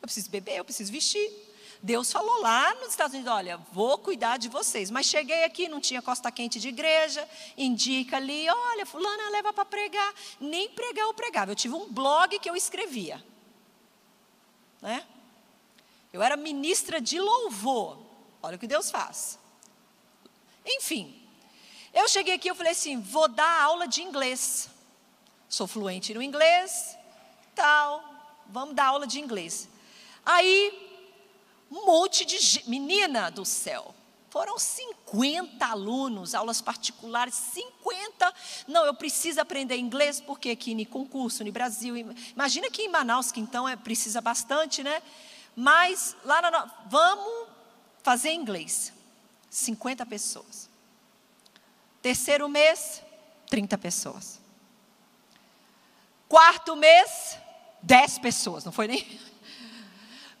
eu preciso beber, eu preciso vestir. Deus falou lá nos Estados Unidos: olha, vou cuidar de vocês. Mas cheguei aqui, não tinha costa quente de igreja, indica ali, olha, fulana leva para pregar. Nem pregar eu pregava. Eu tive um blog que eu escrevia. Né? Eu era ministra de louvor. Olha o que Deus faz. Enfim, eu cheguei aqui, eu falei assim: vou dar aula de inglês. Sou fluente no inglês, tal, vamos dar aula de inglês. Aí um monte de menina do céu. Foram 50 alunos, aulas particulares, 50. Não, eu preciso aprender inglês, porque aqui no concurso, no Brasil, imagina que em Manaus, que então é, precisa bastante, né? Mas lá na. Vamos fazer inglês. 50 pessoas. Terceiro mês, 30 pessoas. Quarto mês, 10 pessoas, não foi nem.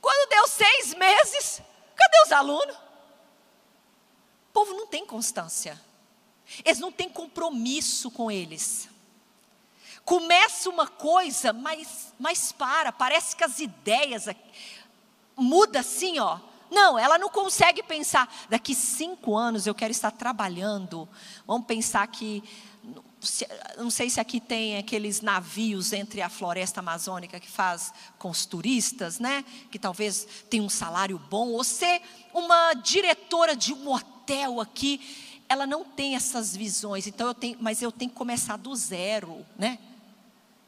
Quando deu seis meses, cadê os alunos? O povo não tem constância. Eles não têm compromisso com eles. Começa uma coisa, mas, mas para. Parece que as ideias muda assim, ó. Não, ela não consegue pensar. Daqui cinco anos eu quero estar trabalhando. Vamos pensar que não sei se aqui tem aqueles navios entre a floresta amazônica que faz com os turistas, né? Que talvez tenha um salário bom, ou ser uma diretora de um hotel aqui, ela não tem essas visões. Então eu tenho, mas eu tenho que começar do zero, né?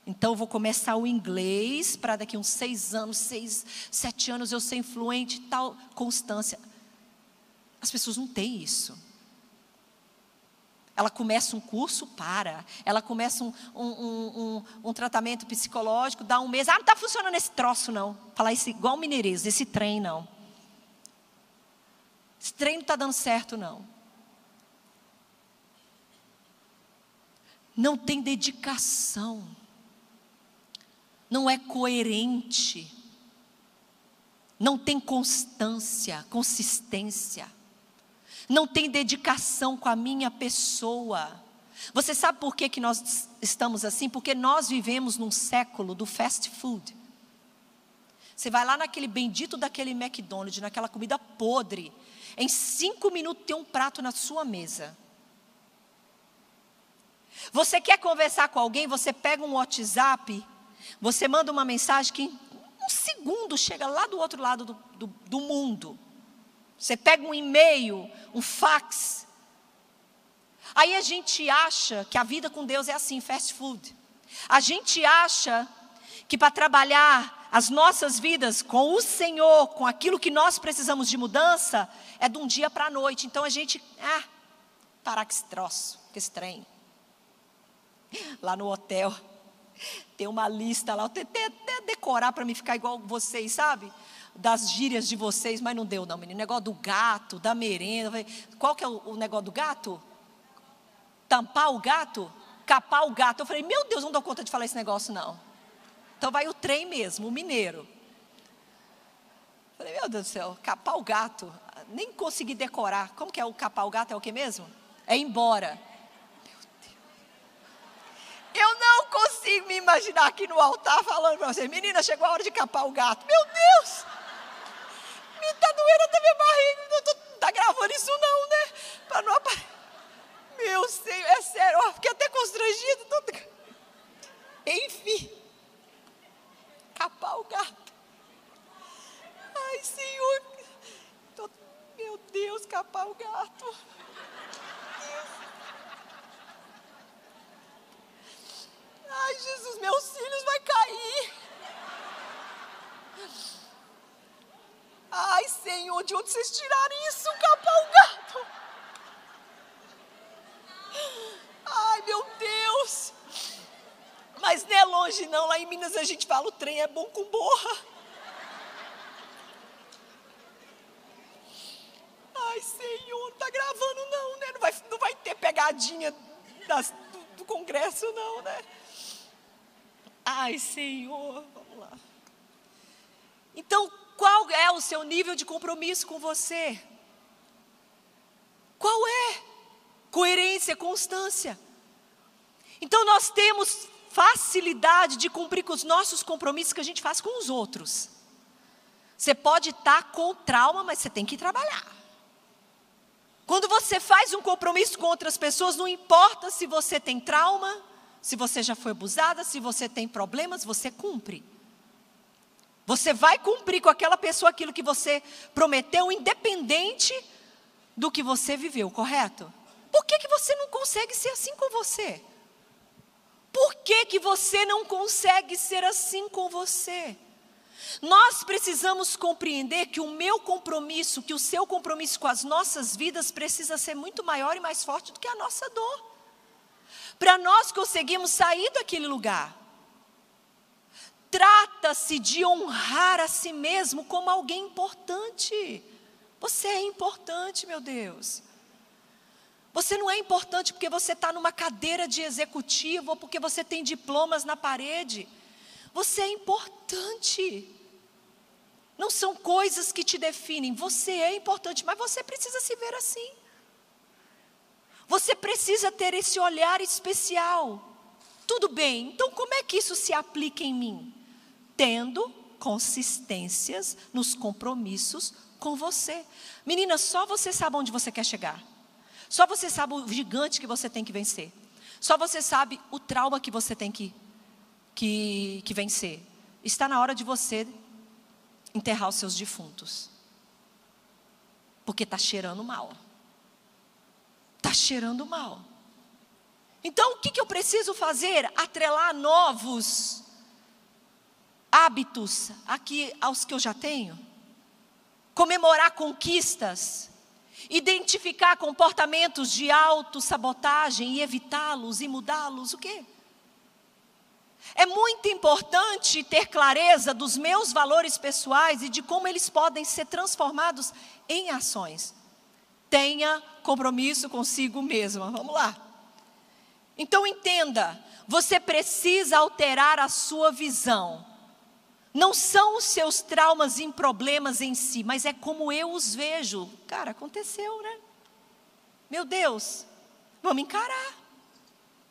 Então eu vou começar o inglês para daqui uns seis anos, seis, sete anos eu ser influente, tal constância. As pessoas não têm isso. Ela começa um curso, para. Ela começa um, um, um, um tratamento psicológico, dá um mês. Ah, não está funcionando esse troço, não. Falar isso igual mineirês, esse trem, não. Esse trem não está dando certo, não. Não tem dedicação. Não é coerente. Não tem constância, consistência não tem dedicação com a minha pessoa. Você sabe por que, que nós estamos assim? Porque nós vivemos num século do fast food. Você vai lá naquele bendito daquele McDonald's, naquela comida podre. Em cinco minutos tem um prato na sua mesa. Você quer conversar com alguém, você pega um WhatsApp, você manda uma mensagem que em um segundo chega lá do outro lado do, do, do mundo. Você pega um e-mail, um fax. Aí a gente acha que a vida com Deus é assim, fast food. A gente acha que para trabalhar as nossas vidas com o Senhor, com aquilo que nós precisamos de mudança, é de um dia para a noite. Então a gente, ah, parar com esse troço, com esse trem. lá no hotel. Tem uma lista lá, eu tentei até decorar para me ficar igual vocês, sabe? Das gírias de vocês, mas não deu não, menino. Negócio do gato, da merenda. Qual que é o, negócio do gato? Tampar o gato? Capar o gato. Eu falei, meu Deus, não dou conta de falar esse negócio não. Então vai o trem mesmo, o mineiro. Falei, meu Deus do céu, capar o gato. Nem consegui decorar. Como que é o capar o gato? É o que mesmo? É embora. Eu não consigo me imaginar aqui no altar falando para você, menina, chegou a hora de capar o gato. Meu Deus! Doendo até minha barriga. Não tô, tá gravando isso não, né? Para não aparecer. Meu Senhor, é sério. Fiquei até constrangido. Tô... Enfim. Capar o gato. Ai, Senhor. Tô... Meu Deus, capar o gato. Ai, Jesus, meus cílios vai cair. Ai, Senhor, de onde vocês tiraram isso? Capar o gato. Ai, meu Deus. Mas não é longe, não. Lá em Minas a gente fala: o trem é bom com borra. Ai, Senhor, não tá gravando, não, né? Não vai, não vai ter pegadinha das, do, do Congresso, não, né? Ai, Senhor, vamos lá. Então, qual é o seu nível de compromisso com você? Qual é? Coerência, constância. Então, nós temos facilidade de cumprir com os nossos compromissos que a gente faz com os outros. Você pode estar com trauma, mas você tem que trabalhar. Quando você faz um compromisso com outras pessoas, não importa se você tem trauma, se você já foi abusada, se você tem problemas, você cumpre. Você vai cumprir com aquela pessoa aquilo que você prometeu, independente do que você viveu, correto? Por que, que você não consegue ser assim com você? Por que, que você não consegue ser assim com você? Nós precisamos compreender que o meu compromisso, que o seu compromisso com as nossas vidas precisa ser muito maior e mais forte do que a nossa dor para nós conseguirmos sair daquele lugar. Trata-se de honrar a si mesmo como alguém importante. Você é importante, meu Deus. Você não é importante porque você está numa cadeira de executivo ou porque você tem diplomas na parede. Você é importante. Não são coisas que te definem. Você é importante, mas você precisa se ver assim. Você precisa ter esse olhar especial. Tudo bem, então como é que isso se aplica em mim? Tendo consistências nos compromissos com você. Menina, só você sabe onde você quer chegar. Só você sabe o gigante que você tem que vencer. Só você sabe o trauma que você tem que, que, que vencer. Está na hora de você enterrar os seus defuntos. Porque está cheirando mal está cheirando mal. Então, o que, que eu preciso fazer? Atrelar novos hábitos aqui aos que eu já tenho. Comemorar conquistas. Identificar comportamentos de autossabotagem e evitá-los e mudá-los. O quê? É muito importante ter clareza dos meus valores pessoais e de como eles podem ser transformados em ações tenha compromisso consigo mesma. Vamos lá. Então entenda, você precisa alterar a sua visão. Não são os seus traumas e problemas em si, mas é como eu os vejo. Cara, aconteceu, né? Meu Deus, vamos encarar.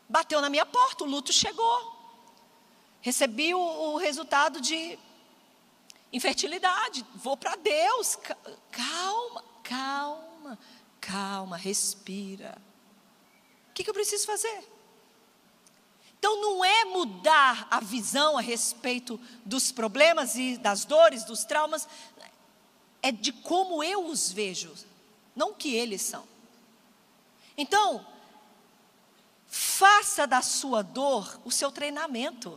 Bateu na minha porta, o luto chegou. Recebi o, o resultado de infertilidade. Vou para Deus. Calma, calma calma, respira. O que, que eu preciso fazer? Então não é mudar a visão a respeito dos problemas e das dores, dos traumas, é de como eu os vejo, não que eles são. Então, faça da sua dor o seu treinamento.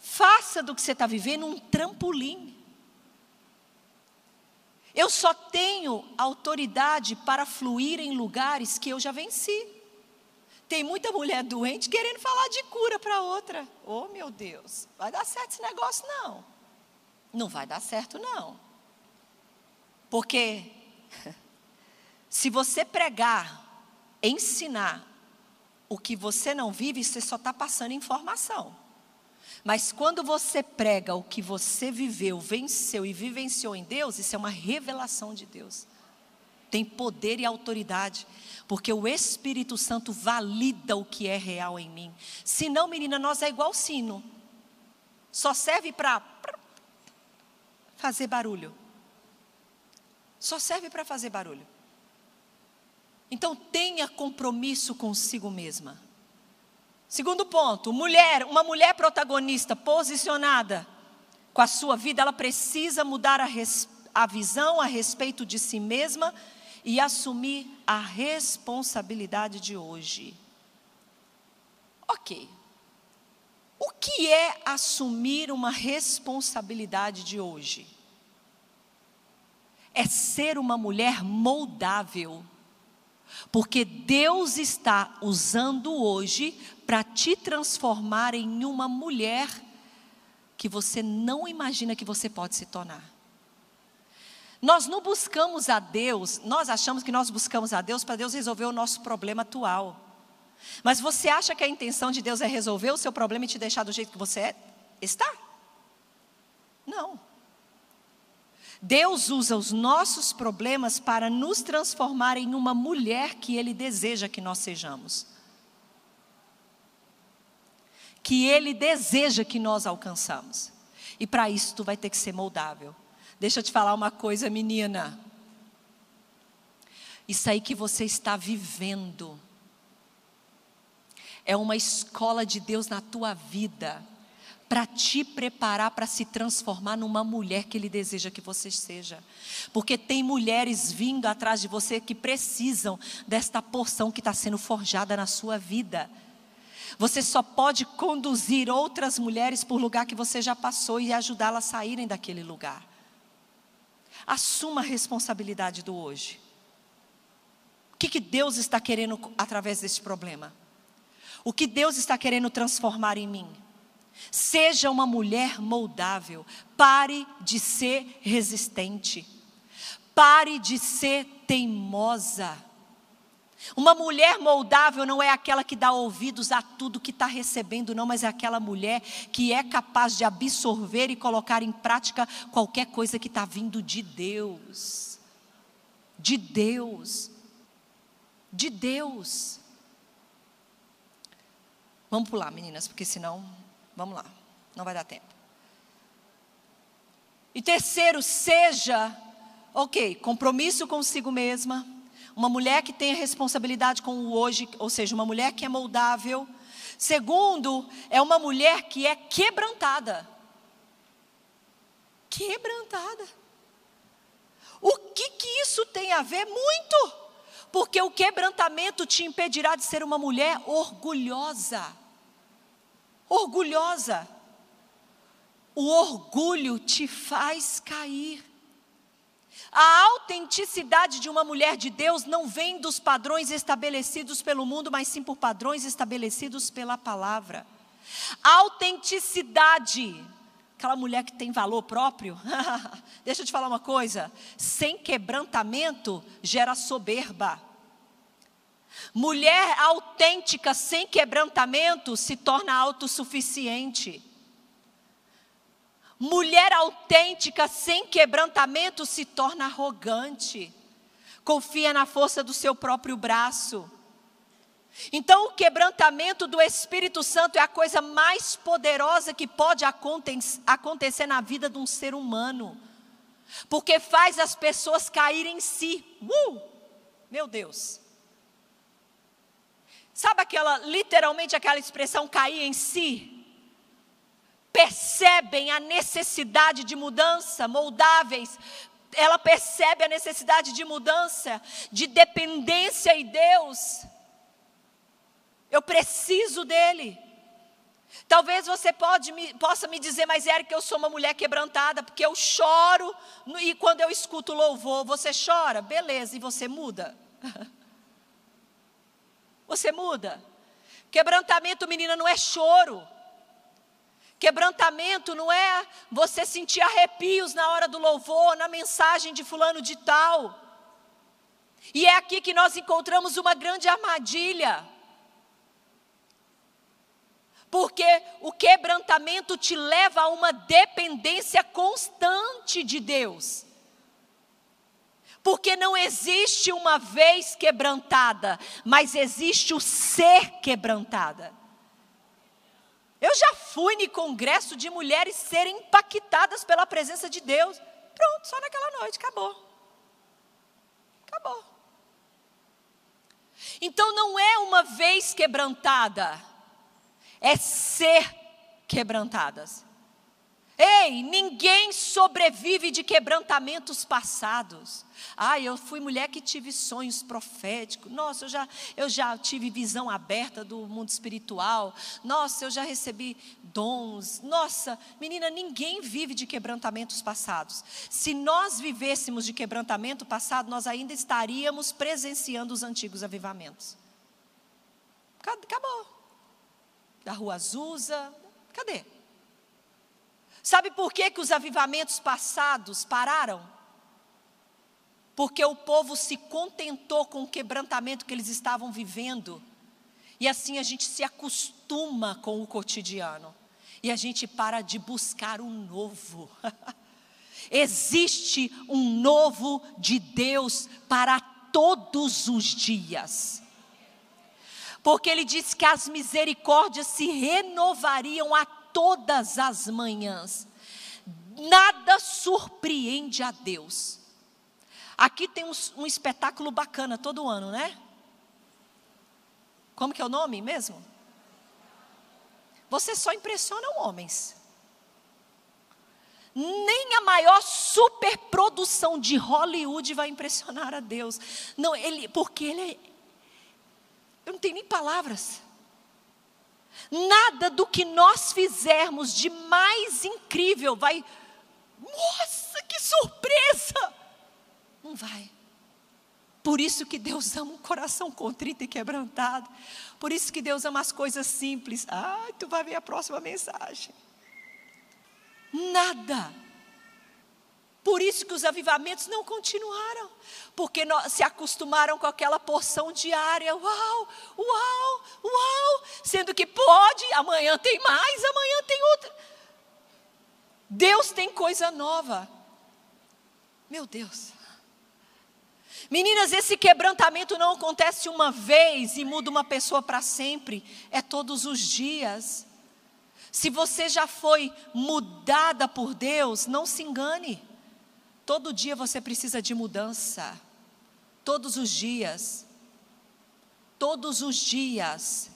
Faça do que você está vivendo um trampolim. Eu só tenho autoridade para fluir em lugares que eu já venci. Tem muita mulher doente querendo falar de cura para outra. Oh, meu Deus, vai dar certo esse negócio não. Não vai dar certo não. Porque (laughs) se você pregar, ensinar o que você não vive, você só está passando informação. Mas quando você prega o que você viveu, venceu e vivenciou em Deus, isso é uma revelação de Deus. Tem poder e autoridade, porque o Espírito Santo valida o que é real em mim. Se não, menina, nós é igual sino. Só serve para fazer barulho. Só serve para fazer barulho. Então tenha compromisso consigo mesma. Segundo ponto, mulher, uma mulher protagonista, posicionada com a sua vida, ela precisa mudar a, res, a visão a respeito de si mesma e assumir a responsabilidade de hoje. Ok. O que é assumir uma responsabilidade de hoje? É ser uma mulher moldável porque Deus está usando hoje para te transformar em uma mulher que você não imagina que você pode se tornar. Nós não buscamos a Deus, nós achamos que nós buscamos a Deus para Deus resolver o nosso problema atual. Mas você acha que a intenção de Deus é resolver o seu problema e te deixar do jeito que você é? Está? Não. Deus usa os nossos problemas para nos transformar em uma mulher que Ele deseja que nós sejamos. Que Ele deseja que nós alcançamos. E para isso tu vai ter que ser moldável. Deixa eu te falar uma coisa, menina. Isso aí que você está vivendo é uma escola de Deus na tua vida para te preparar para se transformar numa mulher que Ele deseja que você seja. Porque tem mulheres vindo atrás de você que precisam desta porção que está sendo forjada na sua vida. Você só pode conduzir outras mulheres por lugar que você já passou e ajudá-las a saírem daquele lugar. Assuma a responsabilidade do hoje. O que, que Deus está querendo através deste problema? O que Deus está querendo transformar em mim? Seja uma mulher moldável. Pare de ser resistente. Pare de ser teimosa. Uma mulher moldável não é aquela que dá ouvidos a tudo que está recebendo, não, mas é aquela mulher que é capaz de absorver e colocar em prática qualquer coisa que está vindo de Deus. De Deus. De Deus. Vamos pular, meninas, porque senão Vamos lá, não vai dar tempo. E terceiro, seja, ok, compromisso consigo mesma, uma mulher que tenha responsabilidade com o hoje, ou seja, uma mulher que é moldável. Segundo, é uma mulher que é quebrantada. Quebrantada. O que, que isso tem a ver? Muito. Porque o quebrantamento te impedirá de ser uma mulher orgulhosa orgulhosa. O orgulho te faz cair. A autenticidade de uma mulher de Deus não vem dos padrões estabelecidos pelo mundo, mas sim por padrões estabelecidos pela palavra. Autenticidade, aquela mulher que tem valor próprio, (laughs) deixa eu te falar uma coisa: sem quebrantamento gera soberba. Mulher autêntica, sem quebrantamento, se torna autossuficiente. Mulher autêntica, sem quebrantamento, se torna arrogante. Confia na força do seu próprio braço. Então, o quebrantamento do Espírito Santo é a coisa mais poderosa que pode acontecer na vida de um ser humano, porque faz as pessoas caírem em si. Uh! Meu Deus. Sabe aquela, literalmente aquela expressão cair em si? Percebem a necessidade de mudança, moldáveis. Ela percebe a necessidade de mudança, de dependência em Deus. Eu preciso dele. Talvez você pode, possa me dizer, mas Eric, eu sou uma mulher quebrantada, porque eu choro e quando eu escuto louvor, você chora? Beleza, e você muda. (laughs) Você muda. Quebrantamento, menina, não é choro. Quebrantamento não é você sentir arrepios na hora do louvor, na mensagem de fulano de tal. E é aqui que nós encontramos uma grande armadilha. Porque o quebrantamento te leva a uma dependência constante de Deus. Porque não existe uma vez quebrantada, mas existe o ser quebrantada. Eu já fui em congresso de mulheres serem impactadas pela presença de Deus. Pronto, só naquela noite, acabou. Acabou. Então não é uma vez quebrantada, é ser quebrantadas. Ei, ninguém sobrevive de quebrantamentos passados. Ah, eu fui mulher que tive sonhos proféticos. Nossa, eu já, eu já tive visão aberta do mundo espiritual. Nossa, eu já recebi dons. Nossa, menina, ninguém vive de quebrantamentos passados. Se nós vivêssemos de quebrantamento passado, nós ainda estaríamos presenciando os antigos avivamentos. Acabou. Da Rua Azusa, cadê? Sabe por que, que os avivamentos passados pararam? Porque o povo se contentou com o quebrantamento que eles estavam vivendo. E assim a gente se acostuma com o cotidiano. E a gente para de buscar um novo. (laughs) Existe um novo de Deus para todos os dias. Porque ele diz que as misericórdias se renovariam a todas as manhãs. Nada surpreende a Deus. Aqui tem um, um, espetáculo bacana todo ano, né? Como que é o nome mesmo? Você só impressiona homens. Nem a maior superprodução de Hollywood vai impressionar a Deus. Não, ele, porque ele é, eu não tenho nem palavras. Nada do que nós fizermos de mais incrível vai. Nossa, que surpresa! Não vai. Por isso que Deus ama um coração contrito e quebrantado. Por isso que Deus ama as coisas simples. Ah, tu vai ver a próxima mensagem. Nada por isso que os avivamentos não continuaram, porque se acostumaram com aquela porção diária. Uau, uau, uau, sendo que pode, amanhã tem mais, amanhã tem outra. Deus tem coisa nova. Meu Deus. Meninas, esse quebrantamento não acontece uma vez e muda uma pessoa para sempre, é todos os dias. Se você já foi mudada por Deus, não se engane. Todo dia você precisa de mudança. Todos os dias. Todos os dias.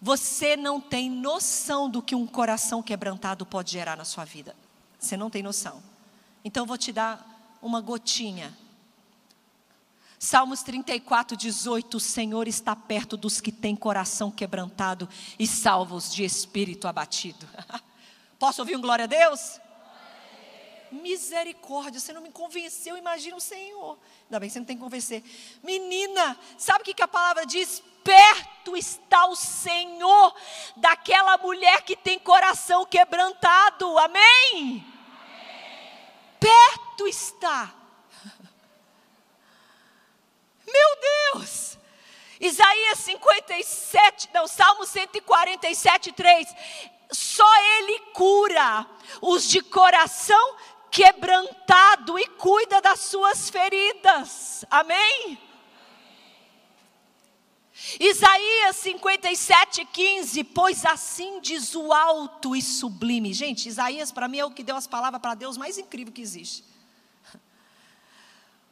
Você não tem noção do que um coração quebrantado pode gerar na sua vida. Você não tem noção. Então vou te dar uma gotinha. Salmos 34, 18: O Senhor está perto dos que têm coração quebrantado e salvos de espírito abatido. (laughs) Posso ouvir um glória a Deus? Misericórdia, você não me convenceu, imagina o Senhor. Ainda bem que você não tem que convencer. Menina, sabe o que, que a palavra diz? Perto está o Senhor daquela mulher que tem coração quebrantado, amém? Perto está. (laughs) Meu Deus! Isaías 57, não, Salmo 147, 3. Só Ele cura os de coração quebrantado e cuida das suas feridas. Amém? Isaías 57, 15, pois assim diz o alto e sublime. Gente, Isaías para mim é o que deu as palavras para Deus mais incrível que existe. (laughs)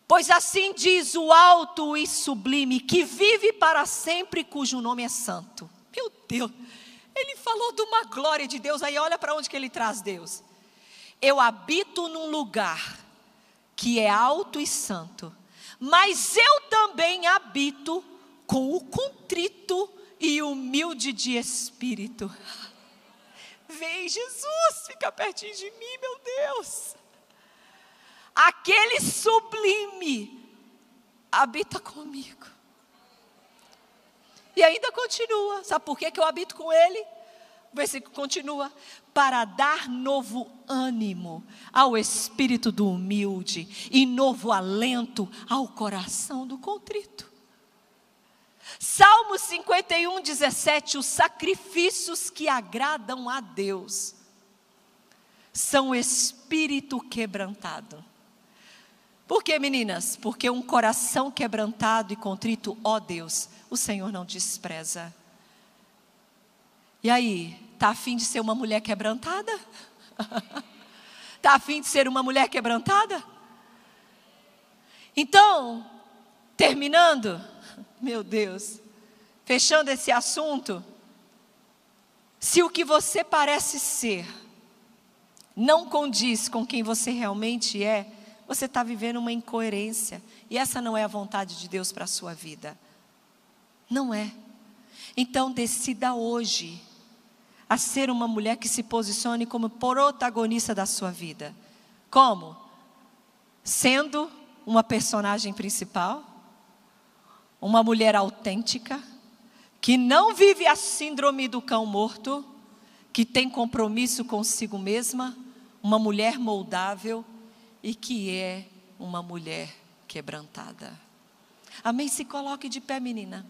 Pois assim diz o alto e sublime, que vive para sempre, cujo nome é santo. Meu Deus, ele falou de uma glória de Deus, aí olha para onde que ele traz Deus. Eu habito num lugar que é alto e santo, mas eu também habito com o contrito e humilde de espírito. Vem Jesus, fica pertinho de mim, meu Deus. Aquele sublime habita comigo. E ainda continua. Sabe por que, que eu habito com ele? O versículo continua: para dar novo ânimo ao espírito do humilde e novo alento ao coração do contrito. Salmo 51, 17: os sacrifícios que agradam a Deus são espírito quebrantado. Por que, meninas? Porque um coração quebrantado e contrito, ó Deus, o Senhor não despreza. E aí, tá afim de ser uma mulher quebrantada? (laughs) tá afim de ser uma mulher quebrantada? Então, terminando, (laughs) meu Deus, fechando esse assunto, se o que você parece ser não condiz com quem você realmente é, você está vivendo uma incoerência. E essa não é a vontade de Deus para a sua vida. Não é. Então decida hoje a ser uma mulher que se posicione como protagonista da sua vida. Como? Sendo uma personagem principal, uma mulher autêntica, que não vive a síndrome do cão morto, que tem compromisso consigo mesma, uma mulher moldável e que é uma mulher quebrantada. Amém? Se coloque de pé, menina.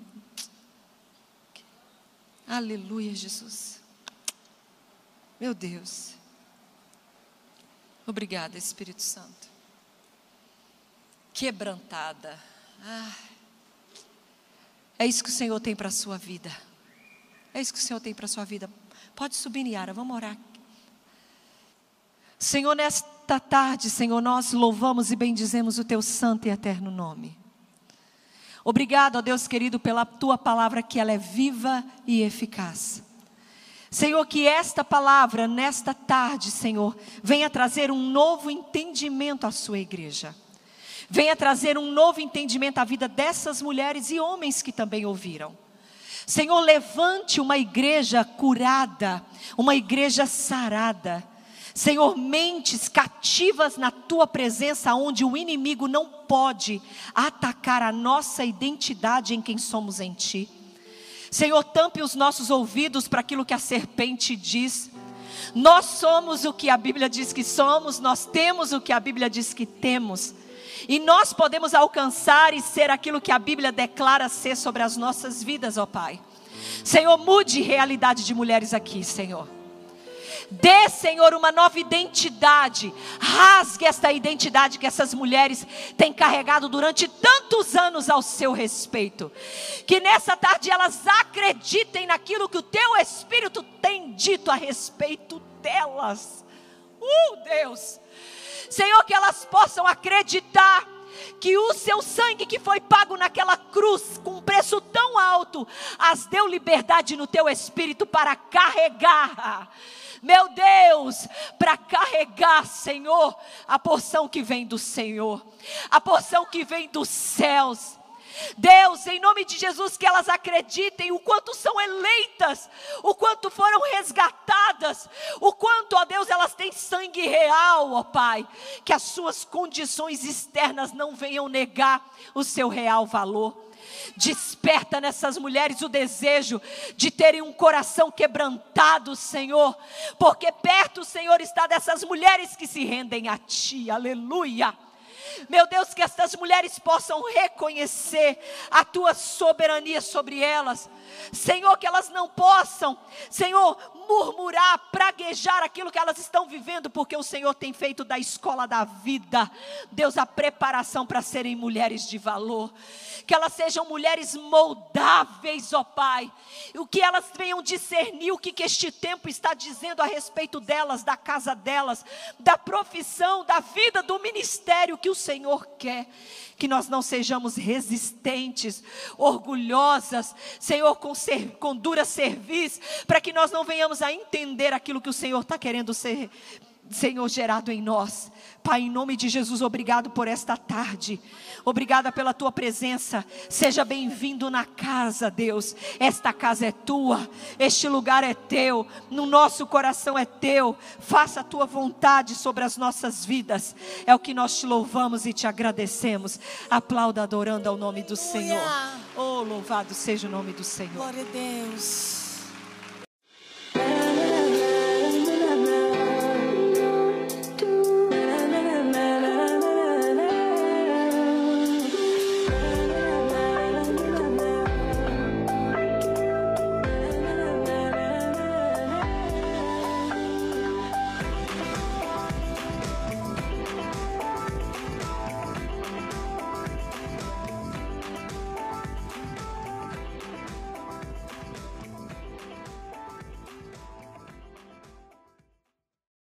Aleluia, Jesus. Meu Deus. Obrigada, Espírito Santo. Quebrantada. Ah, é isso que o Senhor tem para a sua vida. É isso que o Senhor tem para a sua vida. Pode subir, Niara, vamos orar. Senhor, nesta tarde, Senhor, nós louvamos e bendizemos o teu santo e eterno nome. Obrigado, ó Deus querido, pela tua palavra que ela é viva e eficaz. Senhor, que esta palavra nesta tarde, Senhor, venha trazer um novo entendimento à sua igreja. Venha trazer um novo entendimento à vida dessas mulheres e homens que também ouviram. Senhor, levante uma igreja curada, uma igreja sarada Senhor, mentes cativas na tua presença, onde o inimigo não pode atacar a nossa identidade em quem somos em ti. Senhor, tampe os nossos ouvidos para aquilo que a serpente diz. Nós somos o que a Bíblia diz que somos, nós temos o que a Bíblia diz que temos. E nós podemos alcançar e ser aquilo que a Bíblia declara ser sobre as nossas vidas, ó Pai. Senhor, mude realidade de mulheres aqui, Senhor. Dê, Senhor, uma nova identidade. Rasgue esta identidade que essas mulheres têm carregado durante tantos anos ao seu respeito. Que nessa tarde elas acreditem naquilo que o teu Espírito tem dito a respeito delas. Uh, Deus. Senhor, que elas possam acreditar que o seu sangue que foi pago naquela cruz com um preço tão alto, as deu liberdade no teu espírito para carregar meu Deus, para carregar, Senhor, a porção que vem do Senhor, a porção que vem dos céus. Deus, em nome de Jesus, que elas acreditem o quanto são eleitas, o quanto foram resgatadas, o quanto, ó Deus, elas têm sangue real, ó Pai, que as suas condições externas não venham negar o seu real valor. Desperta nessas mulheres o desejo de terem um coração quebrantado, Senhor, porque perto, Senhor, está dessas mulheres que se rendem a Ti, aleluia. Meu Deus, que estas mulheres possam reconhecer a tua soberania sobre elas. Senhor, que elas não possam, Senhor, murmurar, praguejar aquilo que elas estão vivendo, porque o Senhor tem feito da escola da vida, Deus, a preparação para serem mulheres de valor. Que elas sejam mulheres moldáveis, ó Pai. O que elas venham discernir o que, que este tempo está dizendo a respeito delas, da casa delas, da profissão, da vida, do ministério que o Senhor quer que nós não sejamos resistentes, orgulhosas, Senhor, com, ser, com dura serviço, para que nós não venhamos a entender aquilo que o Senhor está querendo ser, Senhor, gerado em nós. Pai, em nome de Jesus, obrigado por esta tarde. Obrigada pela tua presença. Seja bem-vindo na casa, Deus. Esta casa é tua, este lugar é teu, no nosso coração é teu. Faça a tua vontade sobre as nossas vidas. É o que nós te louvamos e te agradecemos. Aplauda adorando ao nome do Senhor. Oh, louvado seja o nome do Senhor. Glória a Deus.